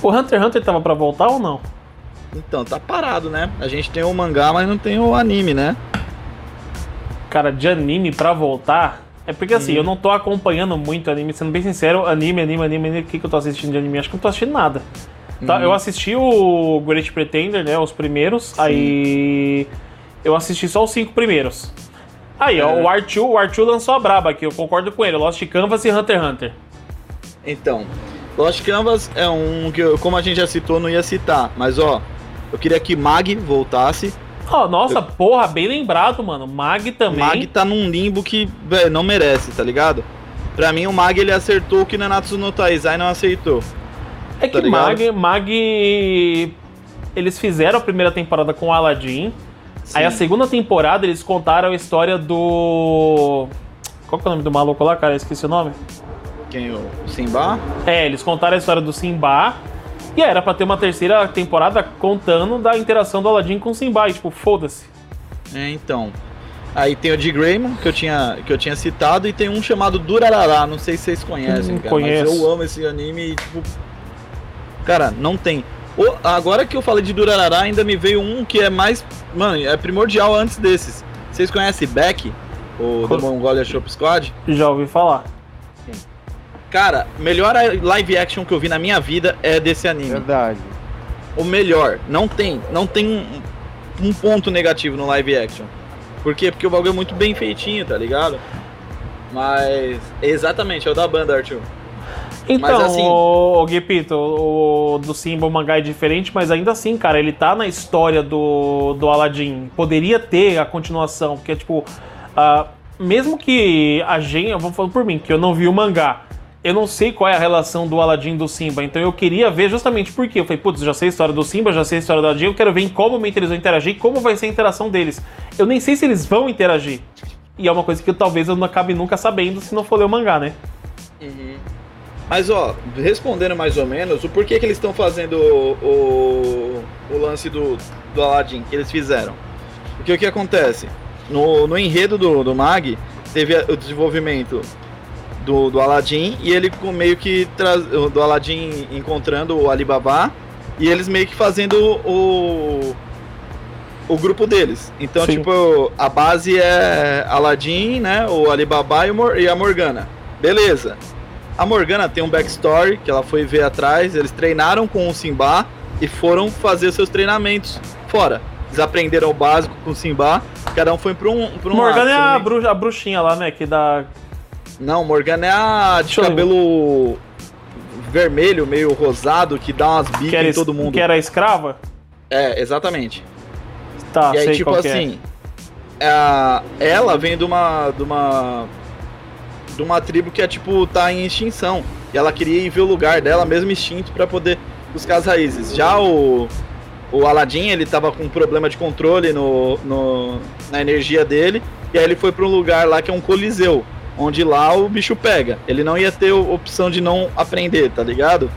O Hunter x Hunter tava pra voltar ou não? Então, tá parado, né? A gente tem o mangá, mas não tem o anime, né? Cara, de anime pra voltar. É porque assim, hum. eu não tô acompanhando muito anime, sendo bem sincero, anime, anime, anime, anime, o que, que eu tô assistindo de anime? Acho que não tô assistindo nada. Tá, hum. Eu assisti o Great Pretender, né? Os primeiros. Sim. Aí. Eu assisti só os cinco primeiros. Aí, é. ó, o Arthur, o Arthur lançou a braba aqui, eu concordo com ele. Lost Canvas e Hunter x Hunter. Então, Lost Canvas é um que, eu, como a gente já citou, não ia citar. Mas, ó, eu queria que Mag voltasse. Oh, nossa, eu... porra, bem lembrado, mano. Mag também. Mag tá num limbo que, velho, não merece, tá ligado? Pra mim, o Mag ele acertou o que Nanatsu no Taizai não aceitou. É tá que Mag, Mag. Eles fizeram a primeira temporada com o Aladdin. Sim. Aí a segunda temporada eles contaram a história do. Qual que é o nome do maluco lá, cara? Eu esqueci o nome. Quem? O Simba? É, eles contaram a história do Simba. E era pra ter uma terceira temporada contando da interação do Aladdin com o Simba. Tipo, foda-se. É, então. Aí tem o de Greymon, que eu tinha, que eu tinha citado, e tem um chamado Durarará, não sei se vocês conhecem, cara, conheço. mas eu amo esse anime e, tipo... Cara, não tem. O, agora que eu falei de Durarará, ainda me veio um que é mais... Mano, é primordial antes desses. Vocês conhecem Beck? O do Mongolia Shop Squad? Já ouvi falar. Cara, melhor live action que eu vi na minha vida é desse anime. Verdade. O melhor. Não tem, não tem um, um ponto negativo no live action. Por quê? Porque o bagulho é muito bem feitinho, tá ligado? Mas. Exatamente, é o da banda, Arthur. Então, mas, assim, o, o Gepito, o do Simba, o mangá é diferente, mas ainda assim, cara, ele tá na história do, do Aladdin. Poderia ter a continuação, porque, tipo, uh, mesmo que a gente, eu vou falando por mim, que eu não vi o mangá, eu não sei qual é a relação do Aladdin do Simba, então eu queria ver justamente por quê. Eu falei, putz, já sei a história do Simba, já sei a história do Aladdin, eu quero ver em qual momento eles vão interagir e como vai ser a interação deles. Eu nem sei se eles vão interagir. E é uma coisa que eu, talvez eu não acabe nunca sabendo se não for ler o mangá, né? Uhum. Mas ó, respondendo mais ou menos, o porquê que eles estão fazendo o, o, o, lance do, do Aladdin que eles fizeram? Porque o que acontece? No, no enredo do, do Mag, teve o desenvolvimento do, do Aladdin e ele meio que traz do Aladdin encontrando o Alibaba e eles meio que fazendo o o grupo deles. Então, Sim. tipo, a base é Aladdin, né, o Alibaba e, o e a Morgana. Beleza. A Morgana tem um backstory que ela foi ver atrás, eles treinaram com o Simba e foram fazer seus treinamentos fora. Eles aprenderam o básico com o Simba, cada um foi para um, pra um Morgana lado, é a, a bruxinha lá, né, que dá não, Morgana é a de Deixa cabelo vermelho, meio rosado, que dá umas bicas em todo mundo. Que era escrava? É, exatamente. Tá, e aí, tipo é. assim, é. ela vem de uma. de uma. de uma tribo que é tipo, tá em extinção. E ela queria ir ver o lugar dela, mesmo extinto, para poder buscar as raízes. Já o. O Aladdin, ele tava com um problema de controle no, no, na energia dele. E aí ele foi para um lugar lá que é um coliseu onde lá o bicho pega. Ele não ia ter opção de não aprender, tá ligado?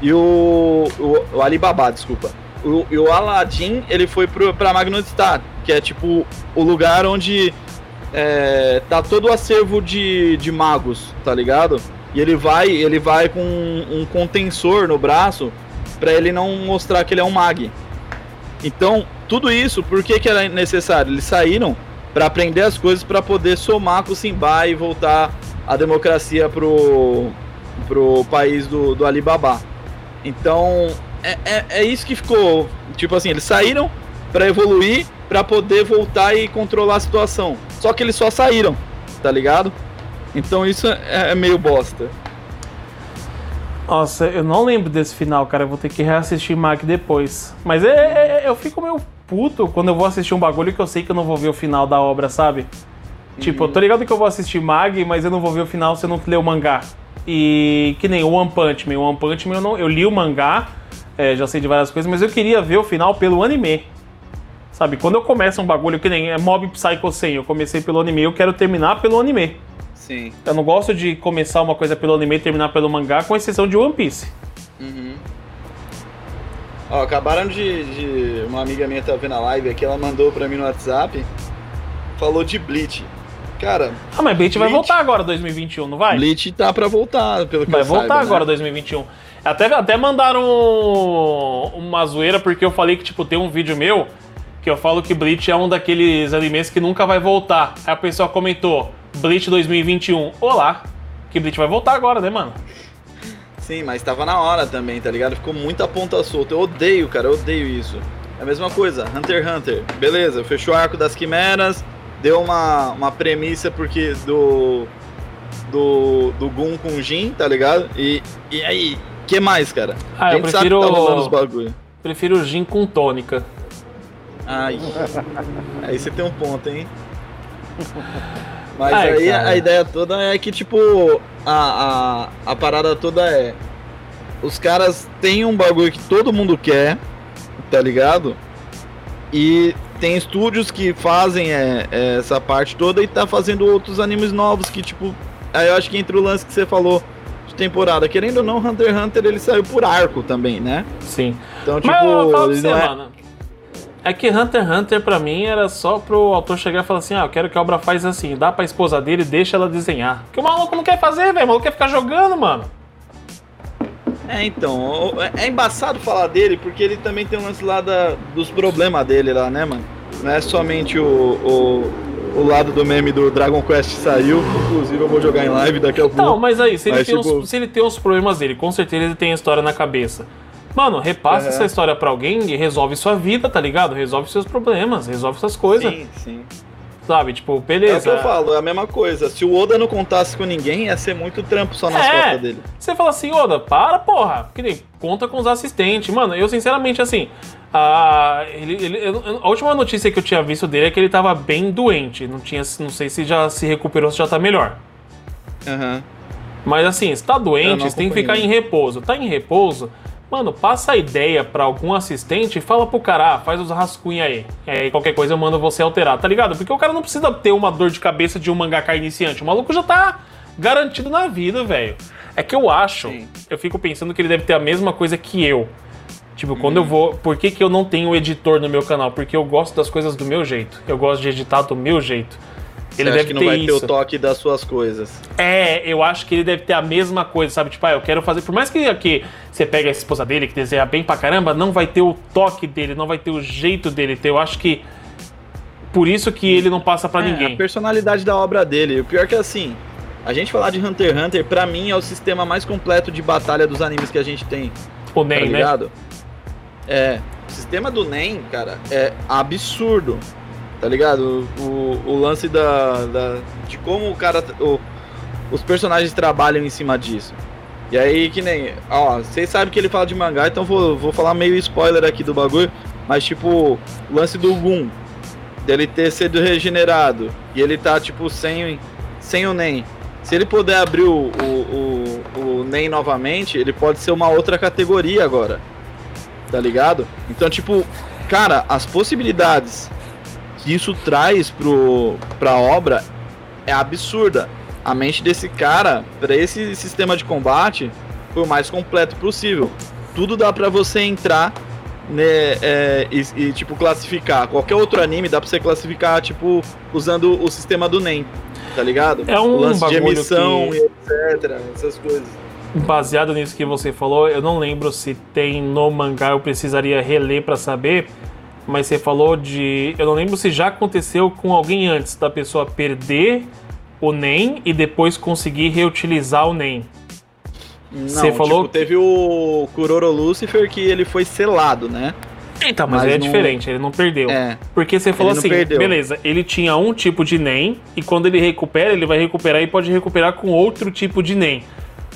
E o, o, o Alibaba, desculpa. o, o Aladdin, ele foi pro, pra Magnusstad, que é tipo o lugar onde é, tá todo o acervo de, de magos, tá ligado? E ele vai, ele vai com um, um contensor no braço para ele não mostrar que ele é um mag. Então, tudo isso, por que, que era necessário? Eles saíram para aprender as coisas para poder somar com o Simba e voltar a democracia pro, pro país do, do Alibaba. Então, é, é, é isso que ficou. Tipo assim, eles saíram para evoluir, para poder voltar e controlar a situação. Só que eles só saíram, tá ligado? Então isso é, é meio bosta. Nossa, eu não lembro desse final, cara. Eu vou ter que reassistir Mag depois. Mas é, é, é, eu fico meio puto quando eu vou assistir um bagulho que eu sei que eu não vou ver o final da obra, sabe? Uhum. Tipo, eu tô ligado que eu vou assistir Mag, mas eu não vou ver o final se eu não ler o mangá. E que nem o One Punch Man. O One Punch Man eu, não, eu li o mangá, é, já sei de várias coisas, mas eu queria ver o final pelo anime. Sabe, quando eu começo um bagulho que nem é Mob Psycho 100, eu comecei pelo anime, eu quero terminar pelo anime. Sim. Eu não gosto de começar uma coisa pelo anime e terminar pelo mangá, com exceção de One Piece. Uhum. Ó, acabaram de, de, Uma amiga minha tá vendo a live aqui, ela mandou pra mim no WhatsApp. Falou de Bleach. Cara. Ah, mas Bleach, Bleach vai voltar agora 2021, não vai? Bleach tá pra voltar, pelo que Vai eu voltar saiba, agora né? 2021. Até, até mandaram uma zoeira porque eu falei que, tipo, tem um vídeo meu que eu falo que Bleach é um daqueles animes que nunca vai voltar. Aí a pessoa comentou, Bleach 2021. Olá, que Bleach vai voltar agora, né, mano? Sim, mas tava na hora também, tá ligado? Ficou muita ponta solta. Eu odeio, cara, eu odeio isso. É a mesma coisa, Hunter x Hunter. Beleza, fechou o arco das quimeras, deu uma, uma premissa porque do. Do, do Gun com o Jin, tá ligado? E, e aí, que mais, cara? Ah, eu prefiro. Tá rolando os bagulho. Prefiro Jin com tônica. Ai. [laughs] aí você tem um ponto, hein? [laughs] Mas Ai, aí cara. a ideia toda é que, tipo, a, a, a parada toda é. Os caras têm um bagulho que todo mundo quer, tá ligado? E tem estúdios que fazem é, é, essa parte toda e tá fazendo outros animes novos que, tipo. Aí eu acho que entre o lance que você falou de temporada, querendo ou não, Hunter x Hunter ele saiu por arco também, né? Sim. Então, tipo, Mas eu falo ele você, é... mano é que Hunter x Hunter, pra mim, era só pro autor chegar e falar assim: ah, eu quero que a obra faz assim, dá pra esposa dele e deixa ela desenhar. Que o maluco não quer fazer, velho. O maluco quer ficar jogando, mano. É, então, é embaçado falar dele porque ele também tem um lance lá da, dos problemas dele lá, né, mano? Não é somente o, o, o, lado do meme do Dragon Quest saiu, inclusive eu vou jogar em live daqui a pouco. Não, mas aí, se ele, mas, tem tipo... os, se ele tem os problemas dele, com certeza ele tem a história na cabeça. Mano, repassa uhum. essa história pra alguém e resolve sua vida, tá ligado? Resolve seus problemas, resolve suas coisas. Sim, sim. Sabe, tipo, beleza. É o que eu falo, é a mesma coisa. Se o Oda não contasse com ninguém, ia ser muito trampo só nas é, costas dele. Você fala assim, Oda, para, porra. Que nem, conta com os assistentes. Mano, eu sinceramente, assim, a, ele, ele, a última notícia que eu tinha visto dele é que ele tava bem doente. Não, tinha, não sei se já se recuperou, se já tá melhor. Aham. Uhum. Mas assim, se tá doente, você tem que ficar em repouso. Tá em repouso, Mano, passa a ideia para algum assistente e fala pro cara, ah, faz os rascunhos aí. Aí qualquer coisa eu mando você alterar, tá ligado? Porque o cara não precisa ter uma dor de cabeça de um mangaka iniciante. O maluco já tá garantido na vida, velho. É que eu acho, Sim. eu fico pensando que ele deve ter a mesma coisa que eu. Tipo, hum. quando eu vou. Por que, que eu não tenho editor no meu canal? Porque eu gosto das coisas do meu jeito. Eu gosto de editar do meu jeito. Ele deve que não ter vai isso. ter o toque das suas coisas. É, eu acho que ele deve ter a mesma coisa, sabe? Tipo, ah, eu quero fazer. Por mais que aqui você pega a esposa dele, que desenha bem pra caramba, não vai ter o toque dele, não vai ter o jeito dele. Eu acho que. Por isso que ele não passa para é, ninguém. A personalidade da obra dele. O pior é que assim. A gente falar de Hunter x Hunter, pra mim, é o sistema mais completo de batalha dos animes que a gente tem. O NEM, tá né? ligado? Né? É. O sistema do NEM, cara, é absurdo. Tá ligado? O, o lance da, da, de como o cara. O, os personagens trabalham em cima disso. E aí, que nem. Ó, vocês sabem que ele fala de mangá, então vou, vou falar meio spoiler aqui do bagulho. Mas, tipo, o lance do Gun, dele ter sido regenerado, e ele tá, tipo, sem, sem o NEM. Se ele puder abrir o, o, o, o NEM novamente, ele pode ser uma outra categoria agora. Tá ligado? Então, tipo, cara, as possibilidades isso traz pro, pra obra é absurda. A mente desse cara, para esse sistema de combate, foi o mais completo possível. Tudo dá para você entrar né, é, e, e, tipo, classificar. Qualquer outro anime dá pra você classificar, tipo, usando o sistema do NEM, tá ligado? É um o lance de emissão que- e etc, essas coisas. Baseado nisso que você falou, eu não lembro se tem no mangá, eu precisaria reler pra saber. Mas você falou de. Eu não lembro se já aconteceu com alguém antes da pessoa perder o NEM e depois conseguir reutilizar o NEM. Não, Você falou tipo, teve o Kuroro Lucifer que ele foi selado, né? Então, mas, Mas é não- diferente, ele não perdeu. É. Porque você falou assim, perdeu. beleza, ele tinha um tipo de NEM e quando ele recupera, ele vai recuperar e pode recuperar com outro tipo de NEM.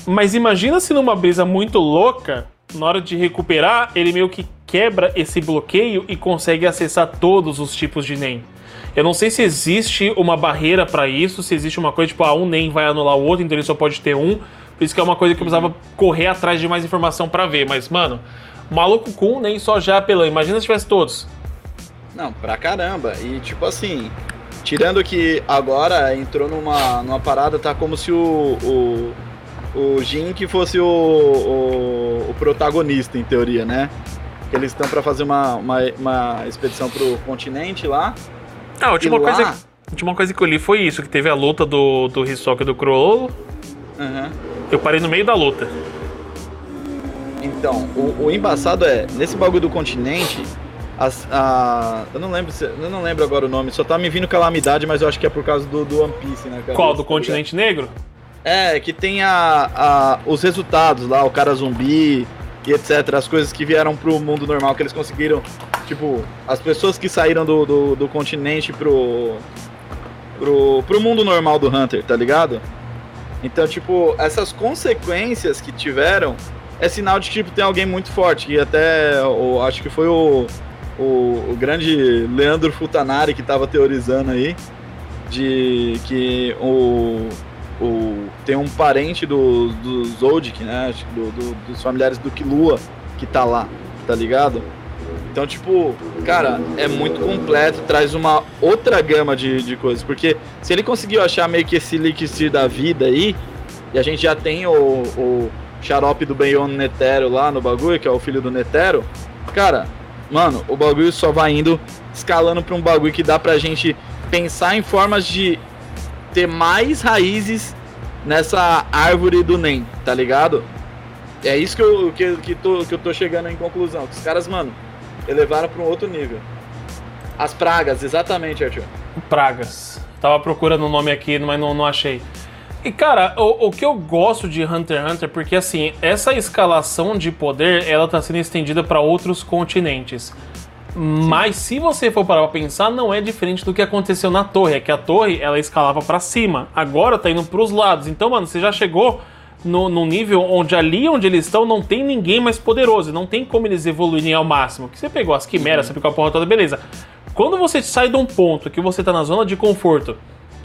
Mas imagina se numa brisa muito louca, na hora de recuperar, ele meio que quebra esse bloqueio e consegue acessar todos os tipos de NEM. Eu não sei se existe uma barreira pra isso, se existe uma coisa tipo, ah, um NEM vai anular o outro, então ele só pode ter um. Por isso que é uma coisa que eu precisava correr atrás de mais informação pra ver. Mas, mano, maluco com um NEM só já apelou. Imagina se tivesse todos. Não, pra caramba. E tipo assim, tirando que agora entrou numa, numa parada, tá como se o. o o Jin que fosse o, o, o protagonista, em teoria, né? Que eles estão pra fazer uma, uma, uma expedição pro continente lá. Ah, a última, lá- coisa, a última coisa que eu li foi isso, que teve a luta do, do Hisoka e do Chrollo. Aham. Eu parei no meio da luta. Então, o, o embaçado é, nesse bagulho do continente, as, a, eu não lembro se, eu não lembro agora o nome, só tá me vindo calamidade, mas eu acho que é por causa do, do One Piece, né? cara? Qual? Do continente negro? É, que tem a, a- os resultados lá, o cara zumbi e etc. As coisas que vieram pro mundo normal, que eles conseguiram. Tipo, as pessoas que saíram do, do, do continente pro, pro. pro mundo normal do Hunter, tá ligado? Então, tipo, essas consequências que tiveram é sinal de que tipo, tem alguém muito forte. E até o, acho que foi o, o, o grande Leandro Futanari que tava teorizando aí de que o, o tem um parente do, do Zoldyck, né? Do, do- dos familiares do Killua que tá lá, tá ligado? Então, tipo, cara, é muito completo, traz uma outra gama de, de coisas. Porque se ele conseguiu achar meio que esse elixir da vida aí, e a gente já tem o, o xarope do Benyon Netero lá no bagulho, que é o filho do Netero, cara, mano, o bagulho só vai indo escalando pra um bagulho que dá pra gente pensar em formas de ter mais raízes nessa árvore do NEM, tá ligado? É isso que eu, que, que, tô, que eu tô chegando em conclusão. Que os caras, mano, elevaram pra um outro nível. As pragas, exatamente, Arthur. Pragas. Tava procurando o nome aqui, mas não, não achei. E cara, o, o que eu gosto de Hunter x Hunter, porque assim, essa escalação de poder, ela tá sendo estendida para outros continentes. Mas se você for parar pra pensar, não é diferente do que aconteceu na torre. É que a torre, ela escalava pra cima. Agora tá indo pros lados. Então, mano, você já chegou no, no nível onde ali onde eles estão não tem ninguém mais poderoso. Não tem como eles evoluírem ao máximo. Que você pegou as quimeras, você pegou a porra toda, beleza. Quando você sai de um ponto que você tá na zona de conforto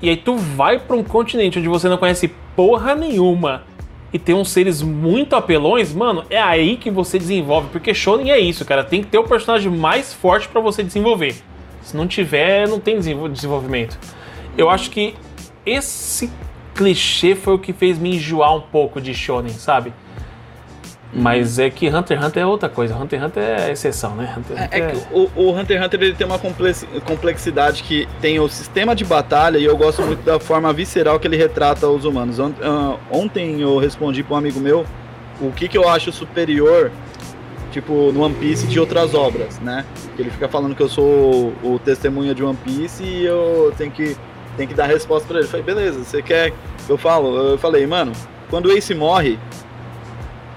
e aí tu vai pra um continente onde você não conhece porra nenhuma e tem uns seres muito apelões, mano, é aí que você desenvolve, porque Shonen é isso, cara, tem que ter o personagem mais forte pra você desenvolver. Se não tiver, não tem desenvol- desenvolvimento. Eu acho que esse clichê foi o que fez me enjoar um pouco de Shonen, sabe? Mas é que Hunter x Hunter é outra coisa. Hunter x Hunter é exceção, né? Hunter, x É, Hunter é que o, o Hunter x Hunter ele tem uma complexi- complexidade que tem o sistema de batalha e eu gosto muito da forma visceral que ele retrata os humanos. Ah, Ontem eu respondi para um amigo meu o que, que eu acho superior, tipo, no One Piece de outras obras, né? Que ele fica falando que eu sou o, o testemunha de One Piece e eu tenho que, tenho que dar resposta para ele. Eu falei, beleza, você quer. Eu falo, eu falei, mano, quando o Ace morre,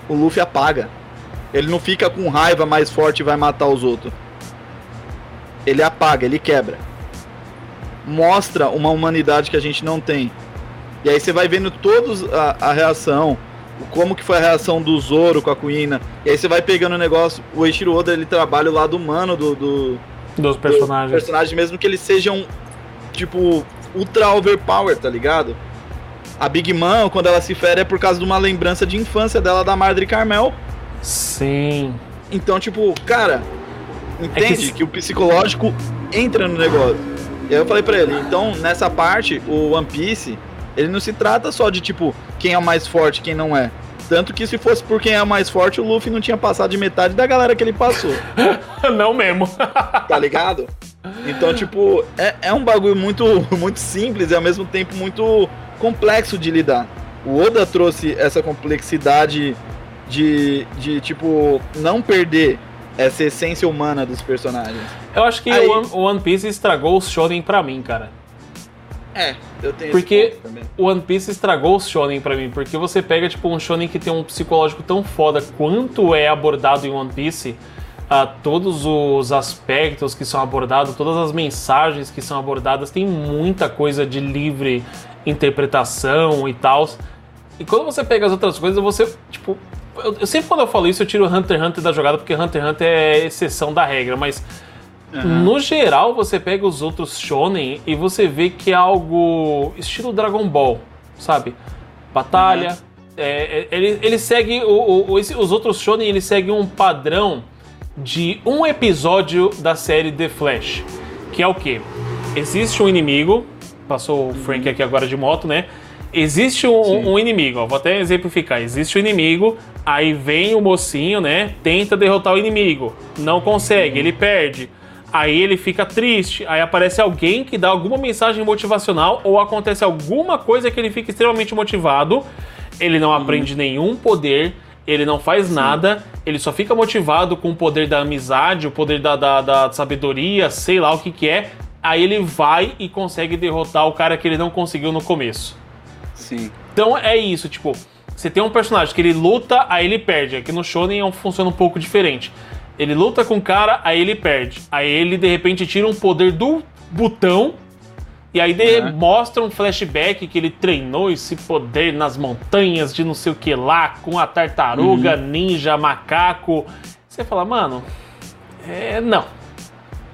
o Luffy apaga. Ele não fica com raiva mais forte e vai matar os outros. Ele apaga, ele quebra. Mostra uma humanidade que a gente não tem. E aí você vai vendo todos a, a reação, como que foi a reação do Zoro com a Kuina. E aí você vai pegando o negócio, o Eiichiro Oda ele trabalha o lado humano do, do, dos do personagens. personagem, mesmo que eles sejam tipo ultra overpower, tá ligado? A Big Mom, quando ela se fere, é por causa de uma lembrança de infância dela da Madre Carmel. Sim. Então, tipo, cara, entende se- que... o psicológico entra no negócio. E aí eu falei pra ele, então, nessa parte, o One Piece, ele não se trata só de, tipo, quem é o mais forte, quem não é. Tanto que se fosse por quem é mais forte, o Luffy não tinha passado de metade da galera que ele passou. [laughs] não mesmo. tá ligado? Então, tipo, é, é um bagulho muito, [laughs] muito simples e ao mesmo tempo muito complexo de lidar. O Oda trouxe essa complexidade de, de tipo, não perder essa essência humana dos personagens. Eu acho que Aí... o One Piece estragou o Shonen pra mim, cara. É, eu tenho Porque o One Piece estragou o shonen para mim, porque você pega tipo um shonen que tem um psicológico tão foda quanto é abordado em One Piece, a todos os aspectos que são abordados, todas as mensagens que são abordadas, tem muita coisa de livre interpretação e tal. E quando você pega as outras coisas, você, tipo, eu, eu sempre quando eu falo isso, eu tiro Hunter x Hunter da jogada, porque Hunter x Hunter é exceção da regra, mas Uhum. No geral, você pega os outros shonen e você vê que é algo estilo Dragon Ball, sabe? Batalha. Uhum. É, ele, ele segue. O, o, esse, os outros shonen ele segue um padrão de um episódio da série The Flash. Que é o que? Existe um inimigo. Passou o Frank uhum. aqui agora de moto, né? Existe um, um, inimigo, ó, vou até exemplificar. Existe um inimigo, aí vem o mocinho, né? Tenta derrotar o inimigo, não consegue, ele perde. Aí ele fica triste, aí aparece alguém que dá alguma mensagem motivacional ou acontece alguma coisa que ele fica extremamente motivado. Ele não aprende nenhum poder, ele não faz Sim. nada, ele só fica motivado com o poder da amizade, o poder da, da, da sabedoria, sei lá o que, que é. Aí ele vai e consegue derrotar o cara que ele não conseguiu no começo. Sim. Então é isso, tipo, você tem um personagem que ele luta, aí ele perde. Aqui no Shonen funciona um pouco diferente. Ele luta com o cara, aí ele perde. Aí ele de repente tira um poder do botão. E aí uhum. mostra um flashback que ele treinou esse poder nas montanhas de não sei o que lá, com a tartaruga, uhum. ninja, macaco. Você fala, mano, é. Não.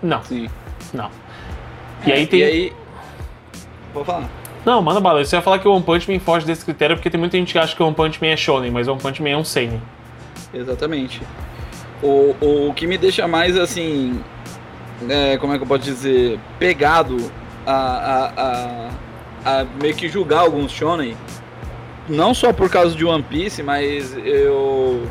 Não. Sim. Não. E aí tem. E aí. Vou falar. Não, manda bala. Você vai falar que o One Punch Man foge desse critério porque tem muita gente que acha que o One Punch Man é shonen, mas o One Punch Man é um seinen. Exatamente. O, o, o que me deixa mais assim. É, como é que eu posso dizer? Pegado a, a, a, a meio que julgar alguns shonen. Não só por causa de One Piece, mas eu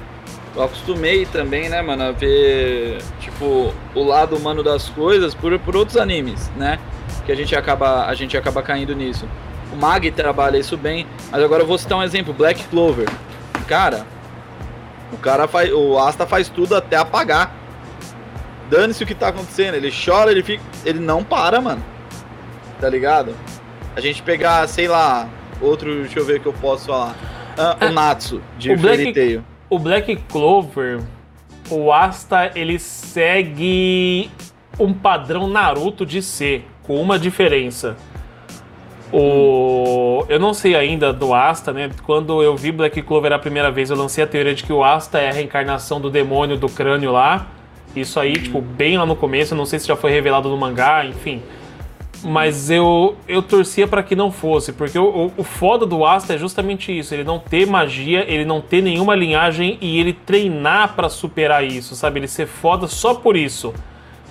eu acostumei também, né, mano, a ver, tipo, o lado humano das coisas por, por outros animes, né? Que a gente acaba, a gente acaba caindo nisso. O Mag trabalha isso bem, mas agora eu vou citar um exemplo, Black Clover. Cara, o cara faz. O Asta faz tudo até apagar. Dane-se o que tá acontecendo. Ele chora, ele fica. Ele não para, mano. Tá ligado? A gente pegar, sei lá, outro. Deixa eu ver o que eu posso falar. Ah, o Natsu, de o Black, Tail. O Black Clover, o Asta, ele segue um padrão Naruto de ser, com uma diferença. O... Eu não sei ainda do Asta, né? Quando eu vi Black Clover a primeira vez, eu lancei a teoria de que o Asta é a reencarnação do demônio do crânio lá. Isso aí, tipo, bem lá no começo, não sei se já foi revelado no mangá, enfim. Mas eu, eu torcia para que não fosse, porque o, o, o, foda do Asta é justamente isso: ele não ter magia, ele não ter nenhuma linhagem e ele treinar para superar isso, sabe? Ele ser foda só por isso.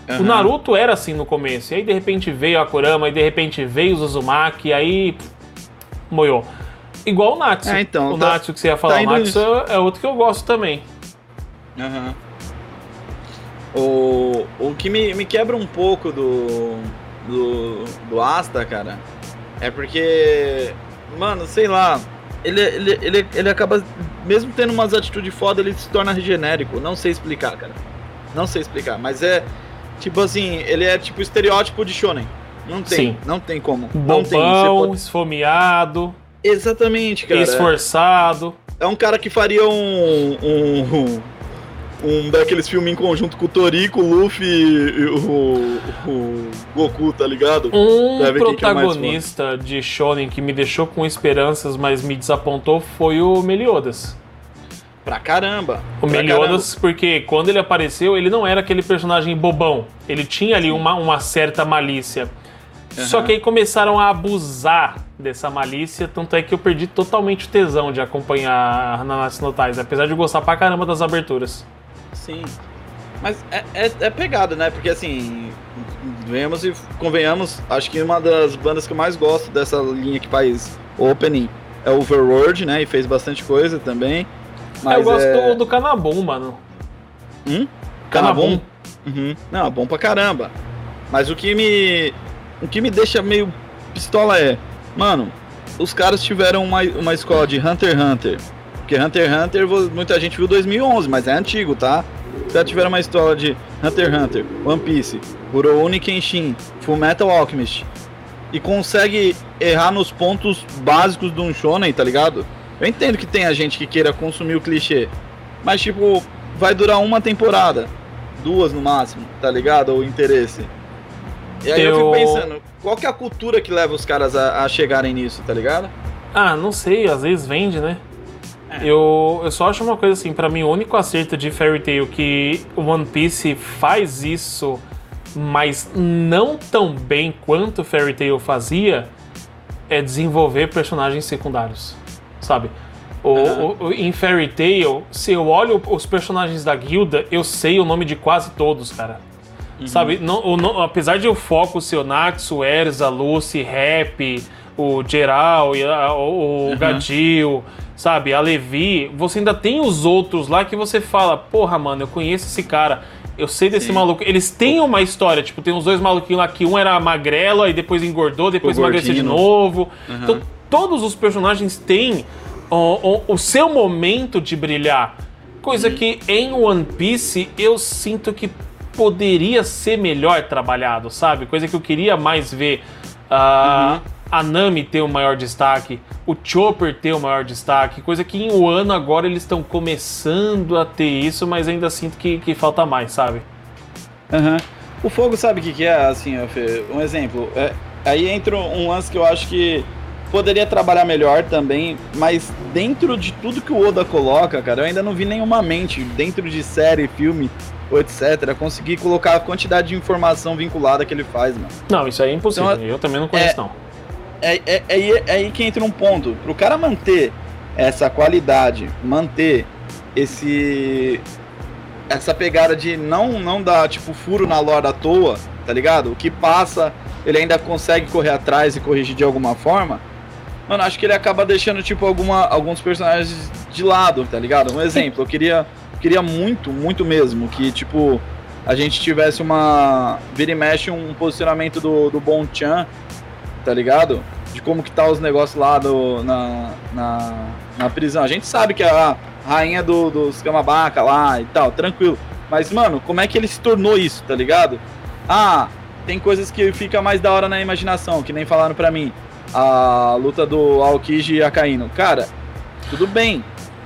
Uhum. O Naruto era assim no começo, e aí de repente veio a Kurama, e de repente veio o Uzumaki, e aí. moiou. Igual o Natsu. É, então, o tá, Natsu que você ia falar, tá o Natsu é outro que eu gosto também. Uhum. O, o que me, me quebra um pouco do, do, do Asta, cara, é porque, mano, sei lá, ele, ele, ele, ele acaba, mesmo tendo umas atitudes foda, ele se torna genérico. Não sei explicar, cara. Não sei explicar, mas é. Tipo assim, ele é tipo estereótipo de shonen. Não tem, Sim. não tem como. Bobão, não tem. Pode... esfomeado. Exatamente, cara. Esforçado. É um cara que faria um, um, um daqueles filmes em conjunto com o Toriko, o Luffy e o, o Goku, tá ligado? Um é protagonista é de Shonen que me deixou com esperanças, mas me desapontou foi o Meliodas. Pra caramba. O pra Meliodas, caramba. porque quando ele apareceu, ele não era aquele personagem bobão. Ele tinha ali uma, uma certa malícia. Uhum. Só que aí começaram a abusar dessa malícia, tanto é que eu perdi totalmente o tesão de acompanhar a Nanatsu no Tais, apesar de gostar pra caramba das aberturas. Sim. Mas é, é, é pegada, né? Porque assim, vemos e convenhamos, acho que uma das bandas que eu mais gosto dessa linha que faz opening é o Overworld, né? E fez bastante coisa também. Mas eu gosto é... do, Canabum, mano. Hum? Canabum. Uhum. Não, bom pra caramba. Mas o que me. O que me deixa meio pistola é. Mano, os caras tiveram uma, uma escola de Hunter x Hunter. Porque Hunter x Hunter muita gente viu 2011, mas é antigo, tá? Já tiveram uma história de Hunter x Hunter, One Piece, Rurouni Kenshin, Full Metal Alchemist. E consegue errar nos pontos básicos de um shonen, tá ligado? Eu entendo que tem a gente que queira consumir o clichê. Mas, tipo, vai durar uma temporada. Duas no máximo, tá ligado? O interesse. E aí eu, eu fico pensando, qual que é a cultura que leva os caras a, a chegarem nisso, tá ligado? Ah, não sei, às vezes vende, né? É. Eu, eu só acho uma coisa assim, para mim o único acerto de Fairy Tail que One Piece faz isso, mas não tão bem quanto Fairy Tail fazia, é desenvolver personagens secundários, sabe? O, uhum. o, em Fairy Tail, se eu olho os personagens da guilda, eu sei o nome de quase todos, cara. Uhum. Sabe? Não, o, apesar de o foco ser o Nax, o Erza, Lucy, Rap, o Geral, o, o Gadil, sabe? A Levi, você ainda tem os outros lá que você fala, porra, mano, eu conheço esse cara. Eu sei desse Sim. maluco. Eles têm uma história, tipo, tem uns dois maluquinhos lá que um era magrelo, aí depois engordou, depois emagreceu de novo. Uhum. Então, todos os personagens têm o, o, o seu momento de brilhar. Coisa uhum. que em One Piece eu sinto que poderia ser melhor trabalhado, sabe? Coisa que eu queria mais ver. Uh, uhum. A Nami ter o maior destaque, o Chopper ter o maior destaque, coisa que em um ano agora eles estão começando a ter isso, mas ainda sinto que, que falta mais, sabe? Uhum. O fogo sabe o que, que é, assim, um exemplo. É, aí entra um lance que eu acho que poderia trabalhar melhor também, mas dentro de tudo que o Oda coloca, cara, eu ainda não vi nenhuma mente, dentro de série, filme, ou etc., conseguir colocar a quantidade de informação vinculada que ele faz, mano. Não, isso aí é impossível. Então, eu também não conheço, é, não. É, é, é, é aí que entra um ponto. Pro cara manter essa qualidade, manter esse. Essa pegada de não, não dar, tipo, furo na lore à toa, tá ligado? O que passa, ele ainda consegue correr atrás e corrigir de alguma forma Mano, acho que ele acaba deixando, tipo, alguma, alguns personagens de lado, tá ligado? Um exemplo, eu queria, queria muito, muito mesmo que, tipo, a gente tivesse uma. Vira e mexe um posicionamento do, do Bon Chan, tá ligado? De como que tá os negócios lá do, na, na, na prisão. A gente sabe que é a rainha do, dos Kamabaca lá e tal, tranquilo. Mas, mano, como é que ele se tornou isso, tá ligado? Ah, tem coisas que fica mais da hora na imaginação, que nem falaram pra mim a luta do Aokiji e Akainu. Cara, tudo bem.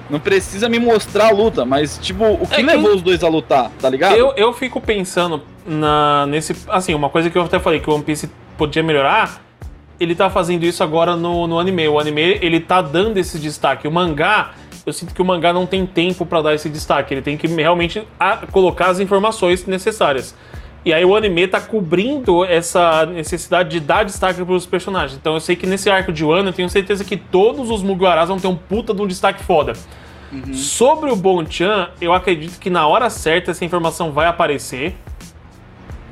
Não precisa me mostrar a luta, mas, tipo, o que é levou os dois a lutar, tá ligado? Eu, eu fico pensando na, nesse. Assim, uma coisa que eu até falei que o One Piece podia melhorar. Ele tá fazendo isso agora no, no anime. O anime, ele tá dando esse destaque. O mangá, eu sinto que o mangá não tem tempo para dar esse destaque. Ele tem que realmente colocar as informações necessárias. E aí o anime tá cobrindo essa necessidade de dar destaque para os personagens. Então eu sei que nesse arco de Wano eu tenho certeza que todos os Mugiwaras vão ter um puta de um destaque foda. Uhum. Sobre o Bonchan, eu acredito que na hora certa essa informação vai aparecer.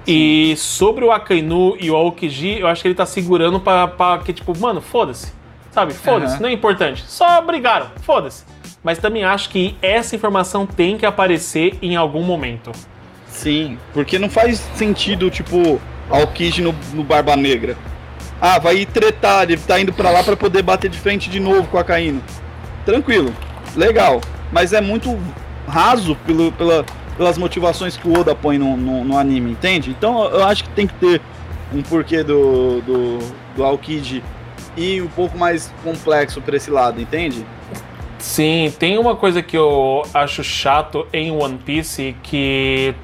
E sobre o Akainu e o Aokiji, eu acho que ele tá segurando pra, pra que, tipo, mano, foda-se. Sabe? Foda-se, uhum. não é importante. Só brigaram, foda-se. Mas também acho que essa informação tem que aparecer em algum momento. Sim, porque não faz sentido, tipo, Alkid no, no Barba Negra. Ah, vai tretar, ele tá indo para lá para poder bater de frente de novo com a Caíno. Tranquilo, legal. Mas é muito raso pelo, pela, pelas motivações que o Oda põe no, no, no, anime, entende? Então eu acho que tem que ter um porquê do, do, do Alkid e um pouco mais complexo pra esse lado, entende? Sim, tem uma coisa que eu acho chato em One Piece que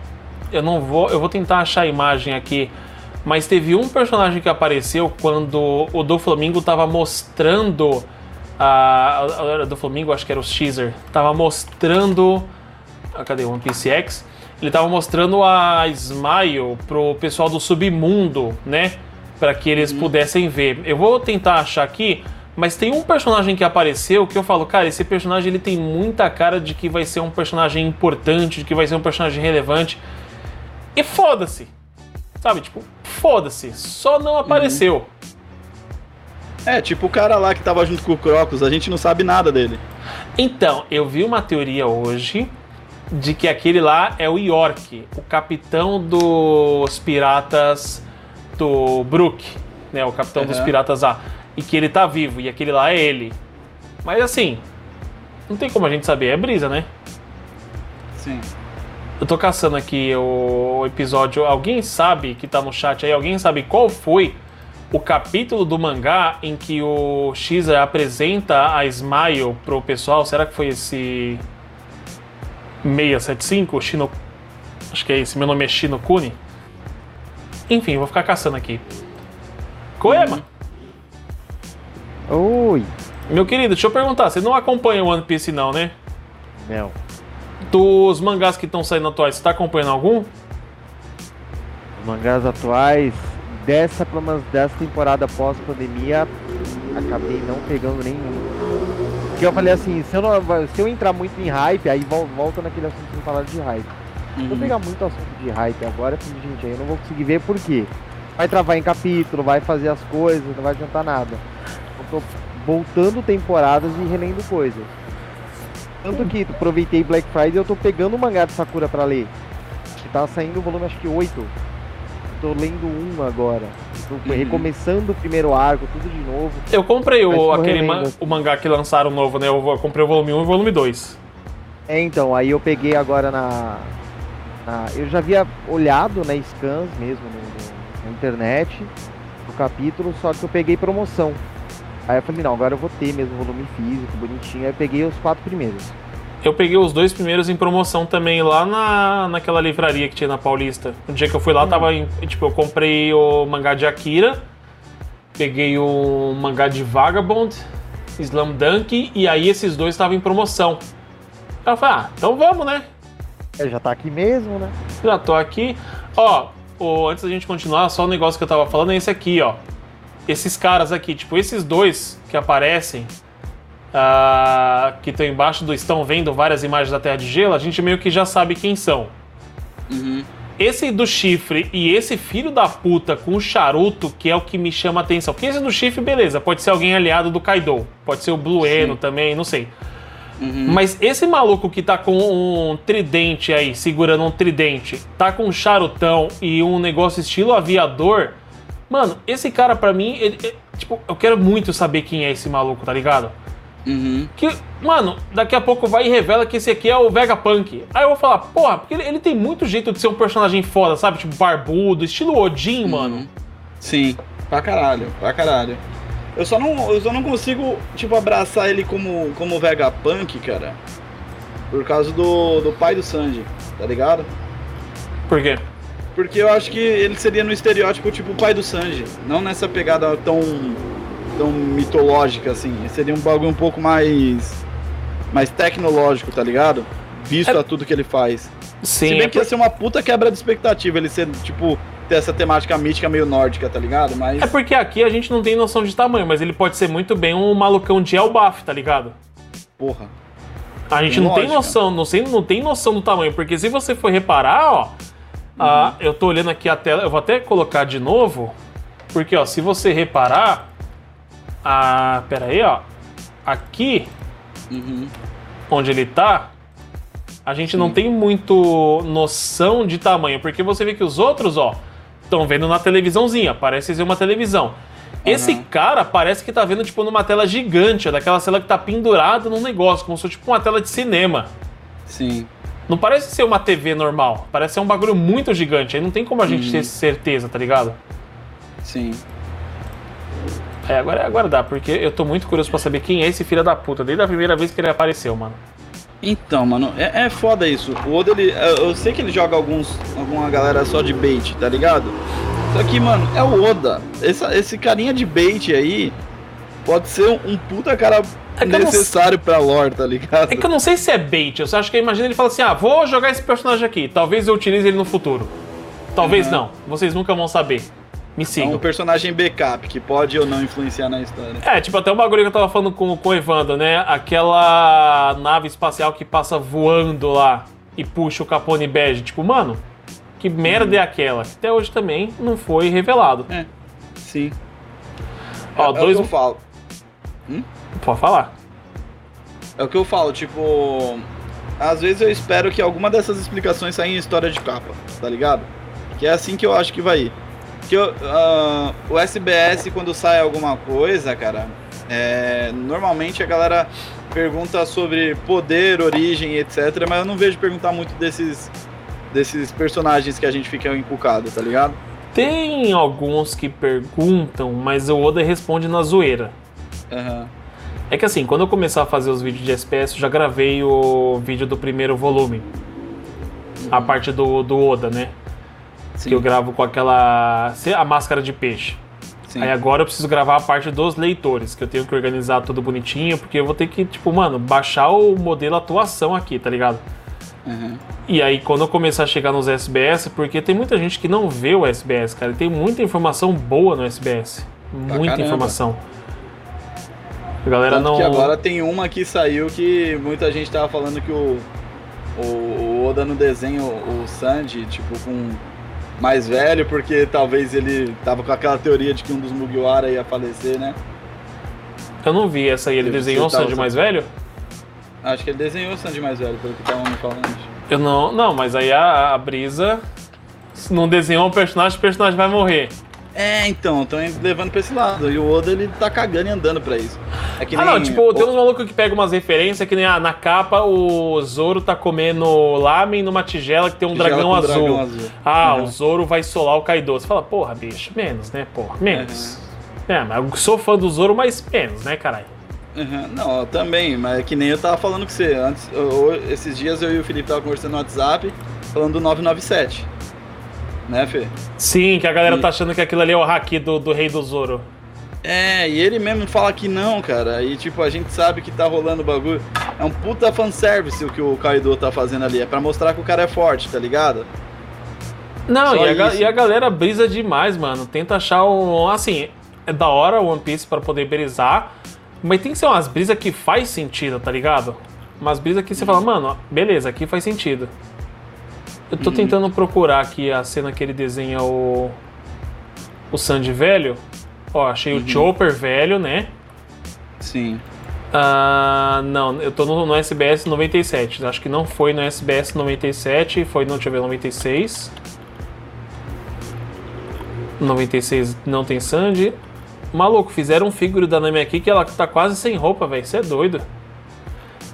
eu não vou, eu vou tentar achar a imagem aqui, mas teve um personagem que apareceu quando o do Flamingo tava mostrando a, a, a do Flamingo, acho que era o Caesar, tava mostrando, ah, cadê o One Piece X? Ele tava mostrando a Smile pro pessoal do submundo, né? Para que eles uhum. pudessem ver. Eu vou tentar achar aqui, mas tem um personagem que apareceu que eu falo, cara, esse personagem ele tem muita cara de que vai ser um personagem importante, de que vai ser um personagem relevante. E foda-se. Sabe, tipo, foda-se. Só não apareceu. Uhum. É, tipo o cara lá que tava junto com o Crocus, a gente não sabe nada dele. Então, eu vi uma teoria hoje de que aquele lá é o York, o capitão dos piratas do Brook, né? O capitão dos Aham. piratas A. E que ele tá vivo, e aquele lá é ele. Mas assim, não tem como a gente saber, é brisa, né? Sim. Eu tô caçando aqui o episódio. Alguém sabe que tá no chat aí? Alguém sabe qual foi o capítulo do mangá em que o Xer apresenta a Smile pro pessoal? Será que foi esse 675? Shino... Acho que é esse. Meu nome é Shino Kuni. Enfim, vou ficar caçando aqui. Koema, Oi! meu querido, deixa eu perguntar. Você não acompanha o One Piece, não, né? Não. Dos mangás que estão saindo atuais, você tá acompanhando algum? Os mangás atuais, dessa, pelo menos dessa temporada pós-pandemia, acabei não pegando nenhum. Porque eu falei assim, se eu, não, se eu entrar muito em hype, aí vol- volta naquele assunto que eu falar de hype. Se eu Uhum. pegar muito assunto de hype agora, falei, gente, aí eu não vou conseguir ver por quê? Vai travar em capítulo, vai fazer as coisas, não vai adiantar nada. Eu tô voltando temporadas e relendo coisas. Tanto que aproveitei Black Friday e eu tô pegando o mangá de Sakura pra ler. Que tá saindo o volume acho que 8. Tô lendo um agora. Tô Uhum. recomeçando o primeiro arco, tudo de novo. Eu comprei o, aquele o mangá que lançaram novo, né? Eu, comprei o volume 1 e o volume 2. É, então, aí eu peguei agora na. na- eu já havia olhado, né, scans mesmo no- no- na internet, o capítulo, só que eu peguei promoção. Aí eu falei, não, agora eu vou ter mesmo volume físico, bonitinho. Aí eu peguei os quatro primeiros. Eu peguei os dois primeiros em promoção também lá na, naquela livraria que tinha na Paulista. No dia que eu fui lá, tava em, tipo, eu comprei o mangá de Akira, peguei o mangá de Vagabond, Slam Dunk, e aí esses dois estavam em promoção. Eu falei, ah, então vamos, né? É, já tá aqui mesmo, né? Já tô aqui. Ó, antes da gente continuar, só o negócio que eu tava falando é esse aqui, ó. Esses caras aqui, tipo, esses dois que aparecem, ah, que estão embaixo do. estão vendo várias imagens da Terra de Gelo, a gente meio que já sabe quem são. Uhum. Esse do chifre e esse filho da puta com o charuto que é o que me chama a atenção. Porque esse do chifre, beleza, pode ser alguém aliado do Kaido. Pode ser o Blueno Sim. também, não sei. Uhum. Mas esse maluco que tá com um tridente aí, segurando um tridente, tá com um charutão e um negócio estilo aviador. Mano, esse cara pra mim, ele- ele- tipo, eu quero muito saber quem é esse maluco, tá ligado? Uhum. Que, mano, daqui a pouco vai e revela que esse aqui é o Vegapunk. Aí eu vou falar, porra, porque ele, ele tem muito jeito de ser um personagem foda, sabe? Tipo, barbudo, estilo Odin, mano. Uhum. Sim, pra caralho, pra caralho. Eu só não, eu só não consigo, tipo, abraçar ele como, como Vegapunk, cara. Por causa do, do pai do Sanji, tá ligado? Por quê? Porque eu acho que ele seria no estereótipo, tipo, o pai do Sanji. Não nessa pegada tão, tão mitológica, assim. Seria um bagulho um pouco mais, mais tecnológico, tá ligado? Visto É- a tudo que ele faz. Sim, Se bem é que ia ser uma puta quebra de expectativa ele ser, tipo, ter essa temática mítica meio nórdica, tá ligado? Mas. É porque aqui a gente não tem noção de tamanho, mas ele pode ser muito bem um malucão de Elbaf, tá ligado? Porra. A gente Tem não tem lógica. noção, não, sei, não tem noção do tamanho, porque se você for reparar, ó, ah, eu tô olhando aqui a tela, eu vou até colocar de novo, porque ó, se você reparar, ah, pera aí, ó, aqui Uhum. onde ele tá, a gente não tem muito noção de tamanho, porque você vê que os outros, ó, estão vendo na televisãozinha, parece ser uma televisão. Esse Aham. cara parece que tá vendo, tipo, numa tela gigante, daquela tela que tá pendurada num negócio, como se fosse, tipo, uma tela de cinema. Sim. Não parece ser uma TV normal, parece ser um bagulho muito gigante, aí não tem como a gente Uhum. ter certeza, tá ligado? Sim. É, agora é aguardar, porque eu tô muito curioso pra saber quem é esse filho da puta, desde a primeira vez que ele apareceu, mano. Então, mano, é, é foda isso. O Oda, ele. Eu sei que ele joga alguns. alguma galera só de bait, tá ligado? Só que, mano, é o Oda. Essa, esse carinha de bait aí pode ser um, um puta cara É não- necessário pra lore, tá ligado? É que eu não sei se é bait, eu só acho que eu imagino ele fala assim: ah, vou jogar esse personagem aqui, talvez eu utilize ele no futuro. Talvez Uhum. não, vocês nunca vão saber. Me É sigam. um personagem backup que pode ou não influenciar na história. É, tipo, até o bagulho que eu tava falando com, com o Evandro, né? Aquela nave espacial que passa voando lá e puxa o Capone Bege. Tipo, mano, que merda é aquela? Que Até hoje também não foi revelado. É. Sim. Ó, é, dois- é o que eu falo. Pode falar. É o que eu falo, tipo. Às vezes eu espero que alguma dessas explicações saia em história de capa, tá ligado? Que é assim que eu acho que vai ir. Que eu, uh, o SBS, quando sai alguma coisa, cara, é, normalmente a galera pergunta sobre poder, origem, etc. Mas eu não vejo perguntar muito desses, desses personagens que a gente fica encucado, tá ligado? Tem alguns que perguntam, mas o Oda responde na zoeira. Aham. É que assim, quando eu começar a fazer os vídeos de SPS, eu já gravei o vídeo do primeiro volume. A parte do, do Oda, né? Sim. Que eu gravo com aquela. a máscara de peixe. Sim. Aí agora eu preciso gravar a parte dos leitores, que eu tenho que organizar tudo bonitinho, porque eu vou ter que, tipo, mano, baixar o modelo atuação aqui, tá ligado? Aham. E aí, quando eu começar a chegar nos SBS, porque tem muita gente que não vê o SBS, cara, e tem muita informação boa no SBS. Muita caramba. informação. A galera Tanto não. que agora tem uma que saiu que muita gente tava falando que o, o, o Oda no desenho, o Sanji, tipo, com mais velho, porque talvez ele tava com aquela teoria de que um dos Mugiwara ia falecer, né? Eu não vi essa aí. Ele desenhou o tava Sanji mais velho? Acho que ele desenhou o Sanji mais velho, pelo que estavam me falando. Eu não. Não, mas aí a, a Brisa se não desenhou um personagem, o personagem vai morrer. É, então, estão levando pra esse lado. E o Oda, ele tá cagando e andando pra isso. É Ah, não, tipo, tem o- uns malucos que pegam umas referências que nem ah, na capa o Zoro tá comendo lamen numa tigela que tem um dragão azul. dragão azul. Ah, Uhum. o Zoro vai solar o Kaido. Você fala, porra, bicho, menos, né, porra, menos. É, mas eu sou fã do Zoro, mas menos, né, caralho? Uhum, Não, também, mas é que nem eu tava falando com você. Antes, eu- esses dias eu e o Felipe tava conversando no WhatsApp, falando do 997. Né, Fê? Sim, que a galera E- tá achando que aquilo ali é o haki do, do rei do Zoro. É, e ele mesmo fala que não, cara. E tipo, a gente sabe que tá rolando o bagulho. É um puta fanservice o que o Kaido tá fazendo ali. É pra mostrar que o cara é forte, tá ligado? Não, e a, e a galera brisa demais, mano. Tenta achar um. Assim, é da hora o One Piece pra poder brisar, mas tem que ser umas brisas que faz sentido, tá ligado? Umas brisas que você fala, mano, beleza, aqui faz sentido. Eu tô tentando procurar aqui a cena que ele desenha o. O Sandy velho. Ó, achei o Chopper velho, né? Sim. Ah, não, eu tô no, no SBS 97. Acho que não foi no SBS 97, foi no, deixa eu ver, 96. 96 não tem Sandy. Maluco, fizeram um figure da Nami aqui que ela tá quase sem roupa, velho. Isso é doido.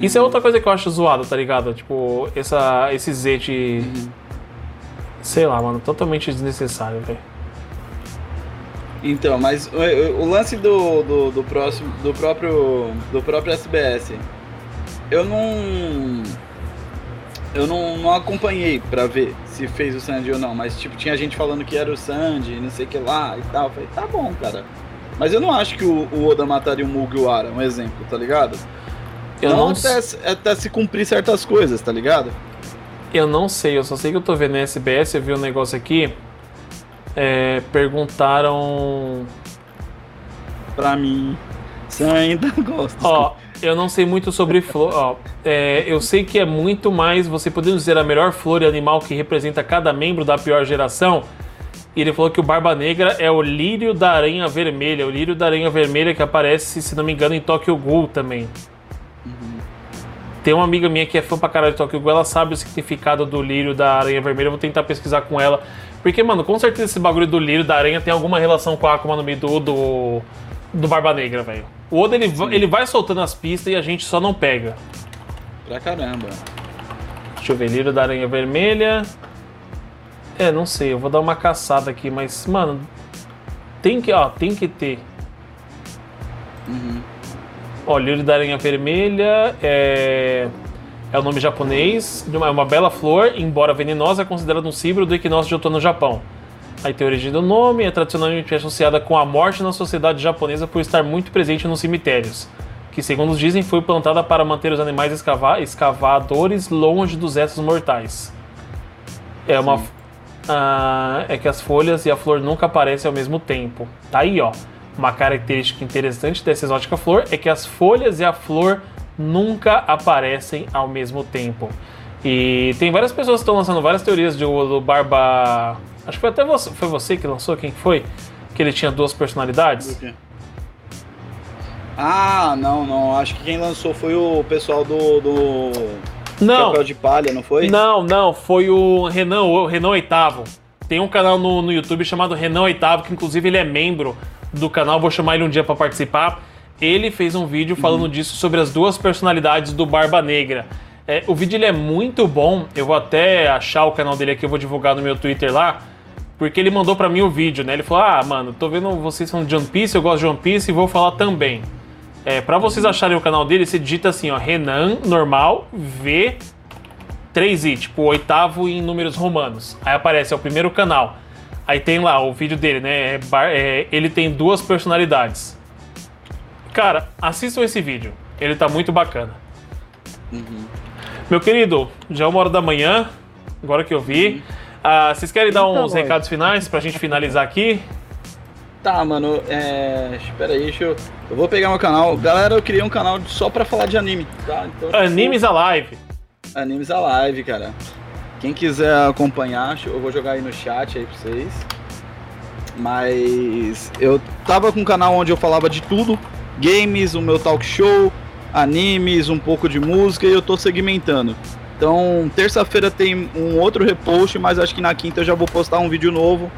Isso é outra coisa que eu acho zoada, tá ligado? Tipo, essa, esse Z de. Sei lá, mano, totalmente desnecessário, velho. Então, mas o, o- lance do, do, do próximo. Do próprio. Do próprio SBS. Eu não. Eu não, não acompanhei pra ver se fez o Sandy ou não, mas tipo, tinha gente falando que era o Sandy, não sei que lá e tal. Eu falei, tá bom, cara. Mas eu não acho que o, o Oda mataria o Mugiwara, um exemplo, tá ligado? Eu não não, até, se- até se cumprir certas coisas, tá ligado? Eu não sei, eu só sei que eu tô vendo no SBS, eu vi um negócio aqui. É, perguntaram. Pra mim, você ainda [laughs] gosta. Ó, eu não sei muito sobre flor. Ó, é, eu sei que é muito mais. Você podendo dizer a melhor flor e animal que representa cada membro da pior geração. E ele falou que o Barba Negra é o lírio da aranha vermelha. O lírio da aranha vermelha que aparece, se não me engano, em Tokyo Ghoul também. Tem uma amiga minha que é fã pra caralho de Tokyo Ghoul, ela sabe o significado do lírio da aranha vermelha. Eu vou tentar pesquisar com ela. Porque, mano, com certeza esse bagulho do lírio da aranha tem alguma relação com a Akuma no Mi do, do, do Barba Negra, velho. O Oda, ele, ele vai soltando as pistas e a gente só não pega. Pra caramba. Deixa eu ver, lírio da aranha vermelha. É, não sei, eu vou dar uma caçada aqui, mas, mano, tem que, ó, tem que ter. Uhum. Ó, lírio da aranha vermelha é, é o nome japonês de uma, é uma bela flor, embora venenosa, é considerada um símbolo do equinócio de outono no Japão. Aí tem a origem do nome, é tradicionalmente associada com a morte na sociedade japonesa por estar muito presente nos cemitérios, que segundo dizem foi plantada para manter os animais escava- escavadores longe dos restos mortais. É uma ah, é que as folhas e a flor nunca aparecem ao mesmo tempo. Tá aí, ó. Uma característica interessante dessa exótica flor é que as folhas e a flor nunca aparecem ao mesmo tempo. E tem várias pessoas que estão lançando várias teorias do, do Barba. Acho que foi até você, foi você que lançou, quem que foi? Que ele tinha duas personalidades. Ah, não, não. Acho que quem lançou foi o pessoal do. do... Não, Chapéu de palha, não foi? não, não, foi o Renan, o Renan Oitavo. Tem um canal no, no YouTube chamado Renan Oitavo, que inclusive ele é membro do canal, vou chamar ele um dia pra participar. Ele fez um vídeo falando disso sobre as duas personalidades do Barba Negra. É, o vídeo ele é muito bom, eu vou até achar o canal dele aqui, eu vou divulgar no meu Twitter lá, porque ele mandou pra mim o vídeo, né? Ele falou: Ah, mano, tô vendo vocês falando de One Piece, eu gosto de One Piece e vou falar também. É, pra vocês acharem o canal dele, você digita assim, ó, Renan normal V 3i, tipo oitavo em números romanos. Aí aparece, é o primeiro canal. Aí tem lá o vídeo dele, né? é é, ele tem duas personalidades. Cara, assistam esse vídeo. Ele tá muito bacana. Meu querido, já é uma hora da manhã, agora que eu vi. Ah, vocês querem dar Eita, uns recados finais pra gente finalizar aqui? Tá, mano, é. Espera aí, deixa eu. Eu vou pegar meu canal. Galera, eu criei um canal só pra falar de anime, tá? Então, tipo, Animes Alive. Animes Alive, cara. Quem quiser acompanhar, eu vou jogar aí no chat aí pra vocês. Mas eu tava com um canal onde eu falava de tudo: games, o meu talk show, animes, um pouco de música e eu tô segmentando. Então, terça-feira tem um outro repost, mas acho que na quinta eu já vou postar um vídeo novo,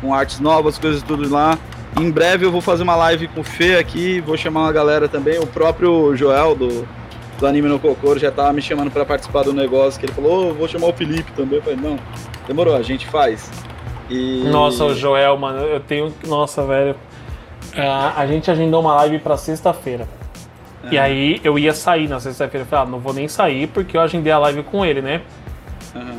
com artes novas, coisas tudo lá. Em breve eu vou fazer uma live com o Fê aqui, vou chamar uma galera também, o próprio Joel do, do Anime no Cocoro já tava me chamando pra participar do negócio, que ele falou, "Ô, vou chamar o Felipe também. Eu falei, não, demorou, a gente faz. E... Nossa, o Joel, mano, eu tenho. Nossa, velho. Ah, a gente agendou uma live pra sexta-feira. E aí eu ia sair na sexta-feira. Eu falei, ah, não vou nem sair porque eu agendei a live com ele, né? Aham.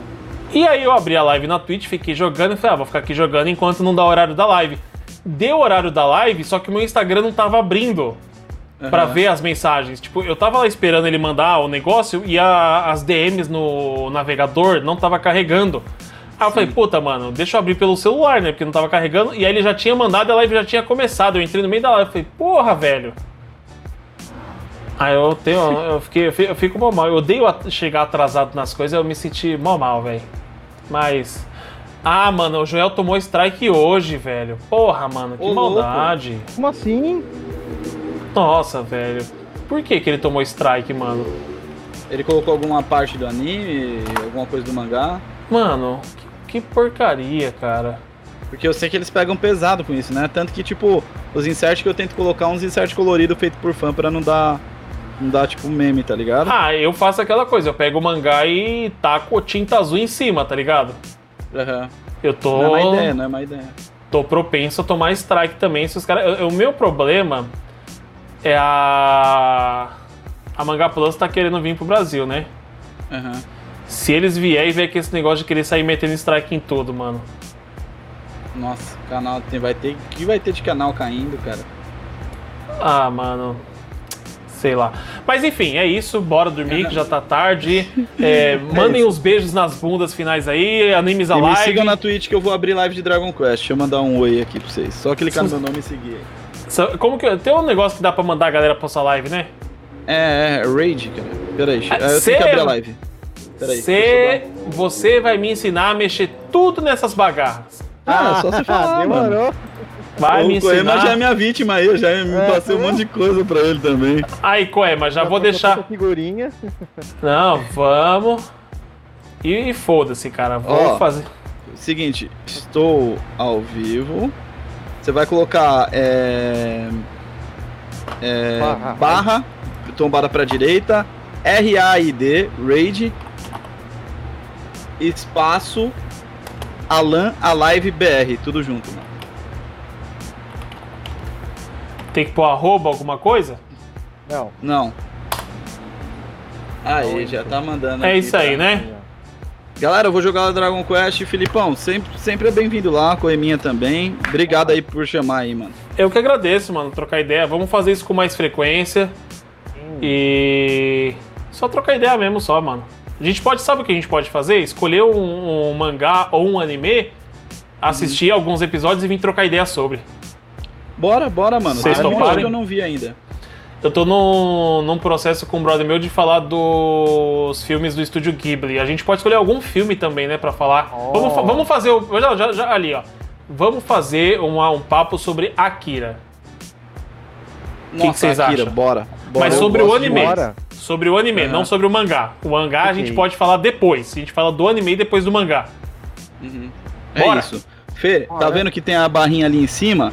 E aí eu abri a live na Twitch, fiquei jogando e falei, ah, vou ficar aqui jogando enquanto não dá o horário da live. Deu o horário da live, só que o meu Instagram não tava abrindo pra Aham. ver as mensagens. Tipo, eu tava lá esperando ele mandar o negócio e a- as DMs no navegador não tava carregando. Aí eu falei, puta, mano, deixa eu abrir pelo celular, né? Porque não tava carregando. E aí ele já tinha mandado e a live já tinha começado. Eu entrei no meio da live e falei, porra, velho. Aí eu tenho. [laughs] Eu, fiquei, eu fico- mó mal. Eu odeio chegar atrasado nas coisas, eu me senti mó mal, velho. Mas. Ah, mano, o Joel tomou strike hoje, velho. Porra, mano, que Ô, louco. maldade. Como assim? Nossa, velho. Por que, que ele tomou strike, mano? Ele colocou alguma parte do anime, alguma coisa do mangá. Mano, que, que porcaria, cara. Porque eu sei que eles pegam pesado com isso, né? Tanto que, tipo, os inserts que eu tento colocar uns inserts coloridos feito por fã pra não dar. Não dar, tipo, meme, tá ligado? Ah, eu faço aquela coisa, eu pego o mangá e taco tinta azul em cima, tá ligado? Aham. Eu tô. Não é má ideia, não é má ideia. tô propenso a tomar strike também. Se os caras. O meu problema é a. A Manga Plus tá querendo vir pro Brasil, né? Aham. Se eles vier e ver que esse negócio de querer sair metendo strike em tudo, mano. Nossa, o canal tem, vai ter. Que vai ter de canal caindo, cara? Ah, mano. Sei lá. Mas enfim, é isso. Bora dormir que já tá tarde. É, [laughs] mandem os beijos nas bundas finais aí. Animes E me Alive. sigam na Twitch que eu vou abrir live de Dragon Quest. Deixa eu mandar um oi aqui pra vocês. Só clicar no meu nome e seguir. aí. Como que. Tem um negócio que dá pra mandar a galera pra sua live, né? É, é, Raid, cara. Peraí, Ah, eu cê- tenho que abrir a live. Peraí. Cê, você vai me ensinar a mexer tudo nessas bagarras. dar- Ah, só você falar, mano. Demorou. Vai me o Koema ensinar. já é minha vítima aí, eu já me É, passei um monte de coisa pra ele também. Aí, Coema, já vou botou deixar. figurinha. Não, vamos. E, e foda-se, cara. Vou Ó. fazer. Seguinte, estou ao vivo. Você vai colocar é, é, Barra. barra, tombada pra direita, R-A-I-D, Raid, espaço, Alan Alive BR, tudo junto, mano. Tem que pôr arroba alguma coisa? Não. Não. Aí, já tá mandando É aqui isso aí, pra- né? Galera, eu vou jogar o Dragon Quest. Filipão, sempre, sempre é bem-vindo lá, Coeminha também. Obrigado aí por chamar aí, mano. Eu que agradeço, mano, trocar ideia. Vamos fazer isso com mais frequência. E. Só trocar ideia mesmo, só, mano. A gente pode, sabe o que a gente pode fazer? Escolher um, um mangá ou um anime, assistir alguns episódios e vir trocar ideia sobre. Bora, bora, mano. Vocês um toparem? que eu não vi ainda. Eu tô num, num processo com um brother meu de falar dos filmes do estúdio Ghibli. A gente pode escolher algum filme também, né, pra falar. Oh. Vamos, vamos fazer. o- Já, já, já, ali, ó. Vamos fazer um, um papo sobre Akira. que vocês Akira, acham? Bora. bora. Mas sobre o anime. Bora. Sobre o anime, não sobre o mangá. O mangá a Ok. gente pode falar depois. A gente fala do anime depois do mangá. É Bora. isso. Fê, tá vendo que tem a barrinha ali em cima?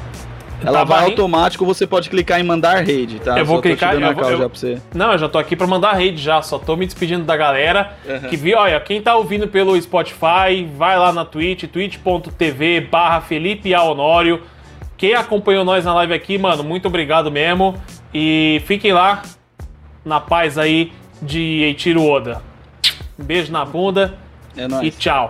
Ela Tá, vai automático, você pode clicar em mandar raid, tá? Eu vou Só clicar- eu vou- eu- já pra você. Não, eu já tô aqui pra mandar rede já, só tô me despedindo da galera. Aham. Que viu, olha, quem tá ouvindo pelo Spotify, vai lá na Twitch, twitch.tv barra Felipe. Honório. Quem acompanhou nós na live aqui, mano, muito obrigado mesmo. E fiquem lá na paz aí de Eiichiro Oda. Um beijo na bunda É nóis. e tchau.